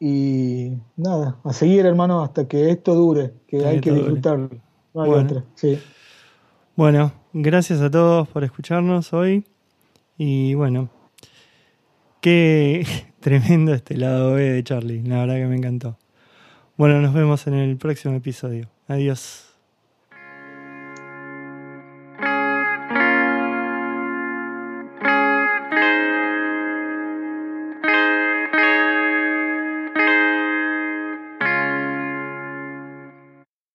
Y nada, a seguir, hermano, hasta que esto dure, que hay que disfrutarlo. bueno. Sí. bueno, gracias a todos por escucharnos hoy. Y bueno, Qué [LAUGHS] tremendo este lado B de Charlie, la verdad que me encantó. Bueno, nos vemos en el próximo episodio. Adiós.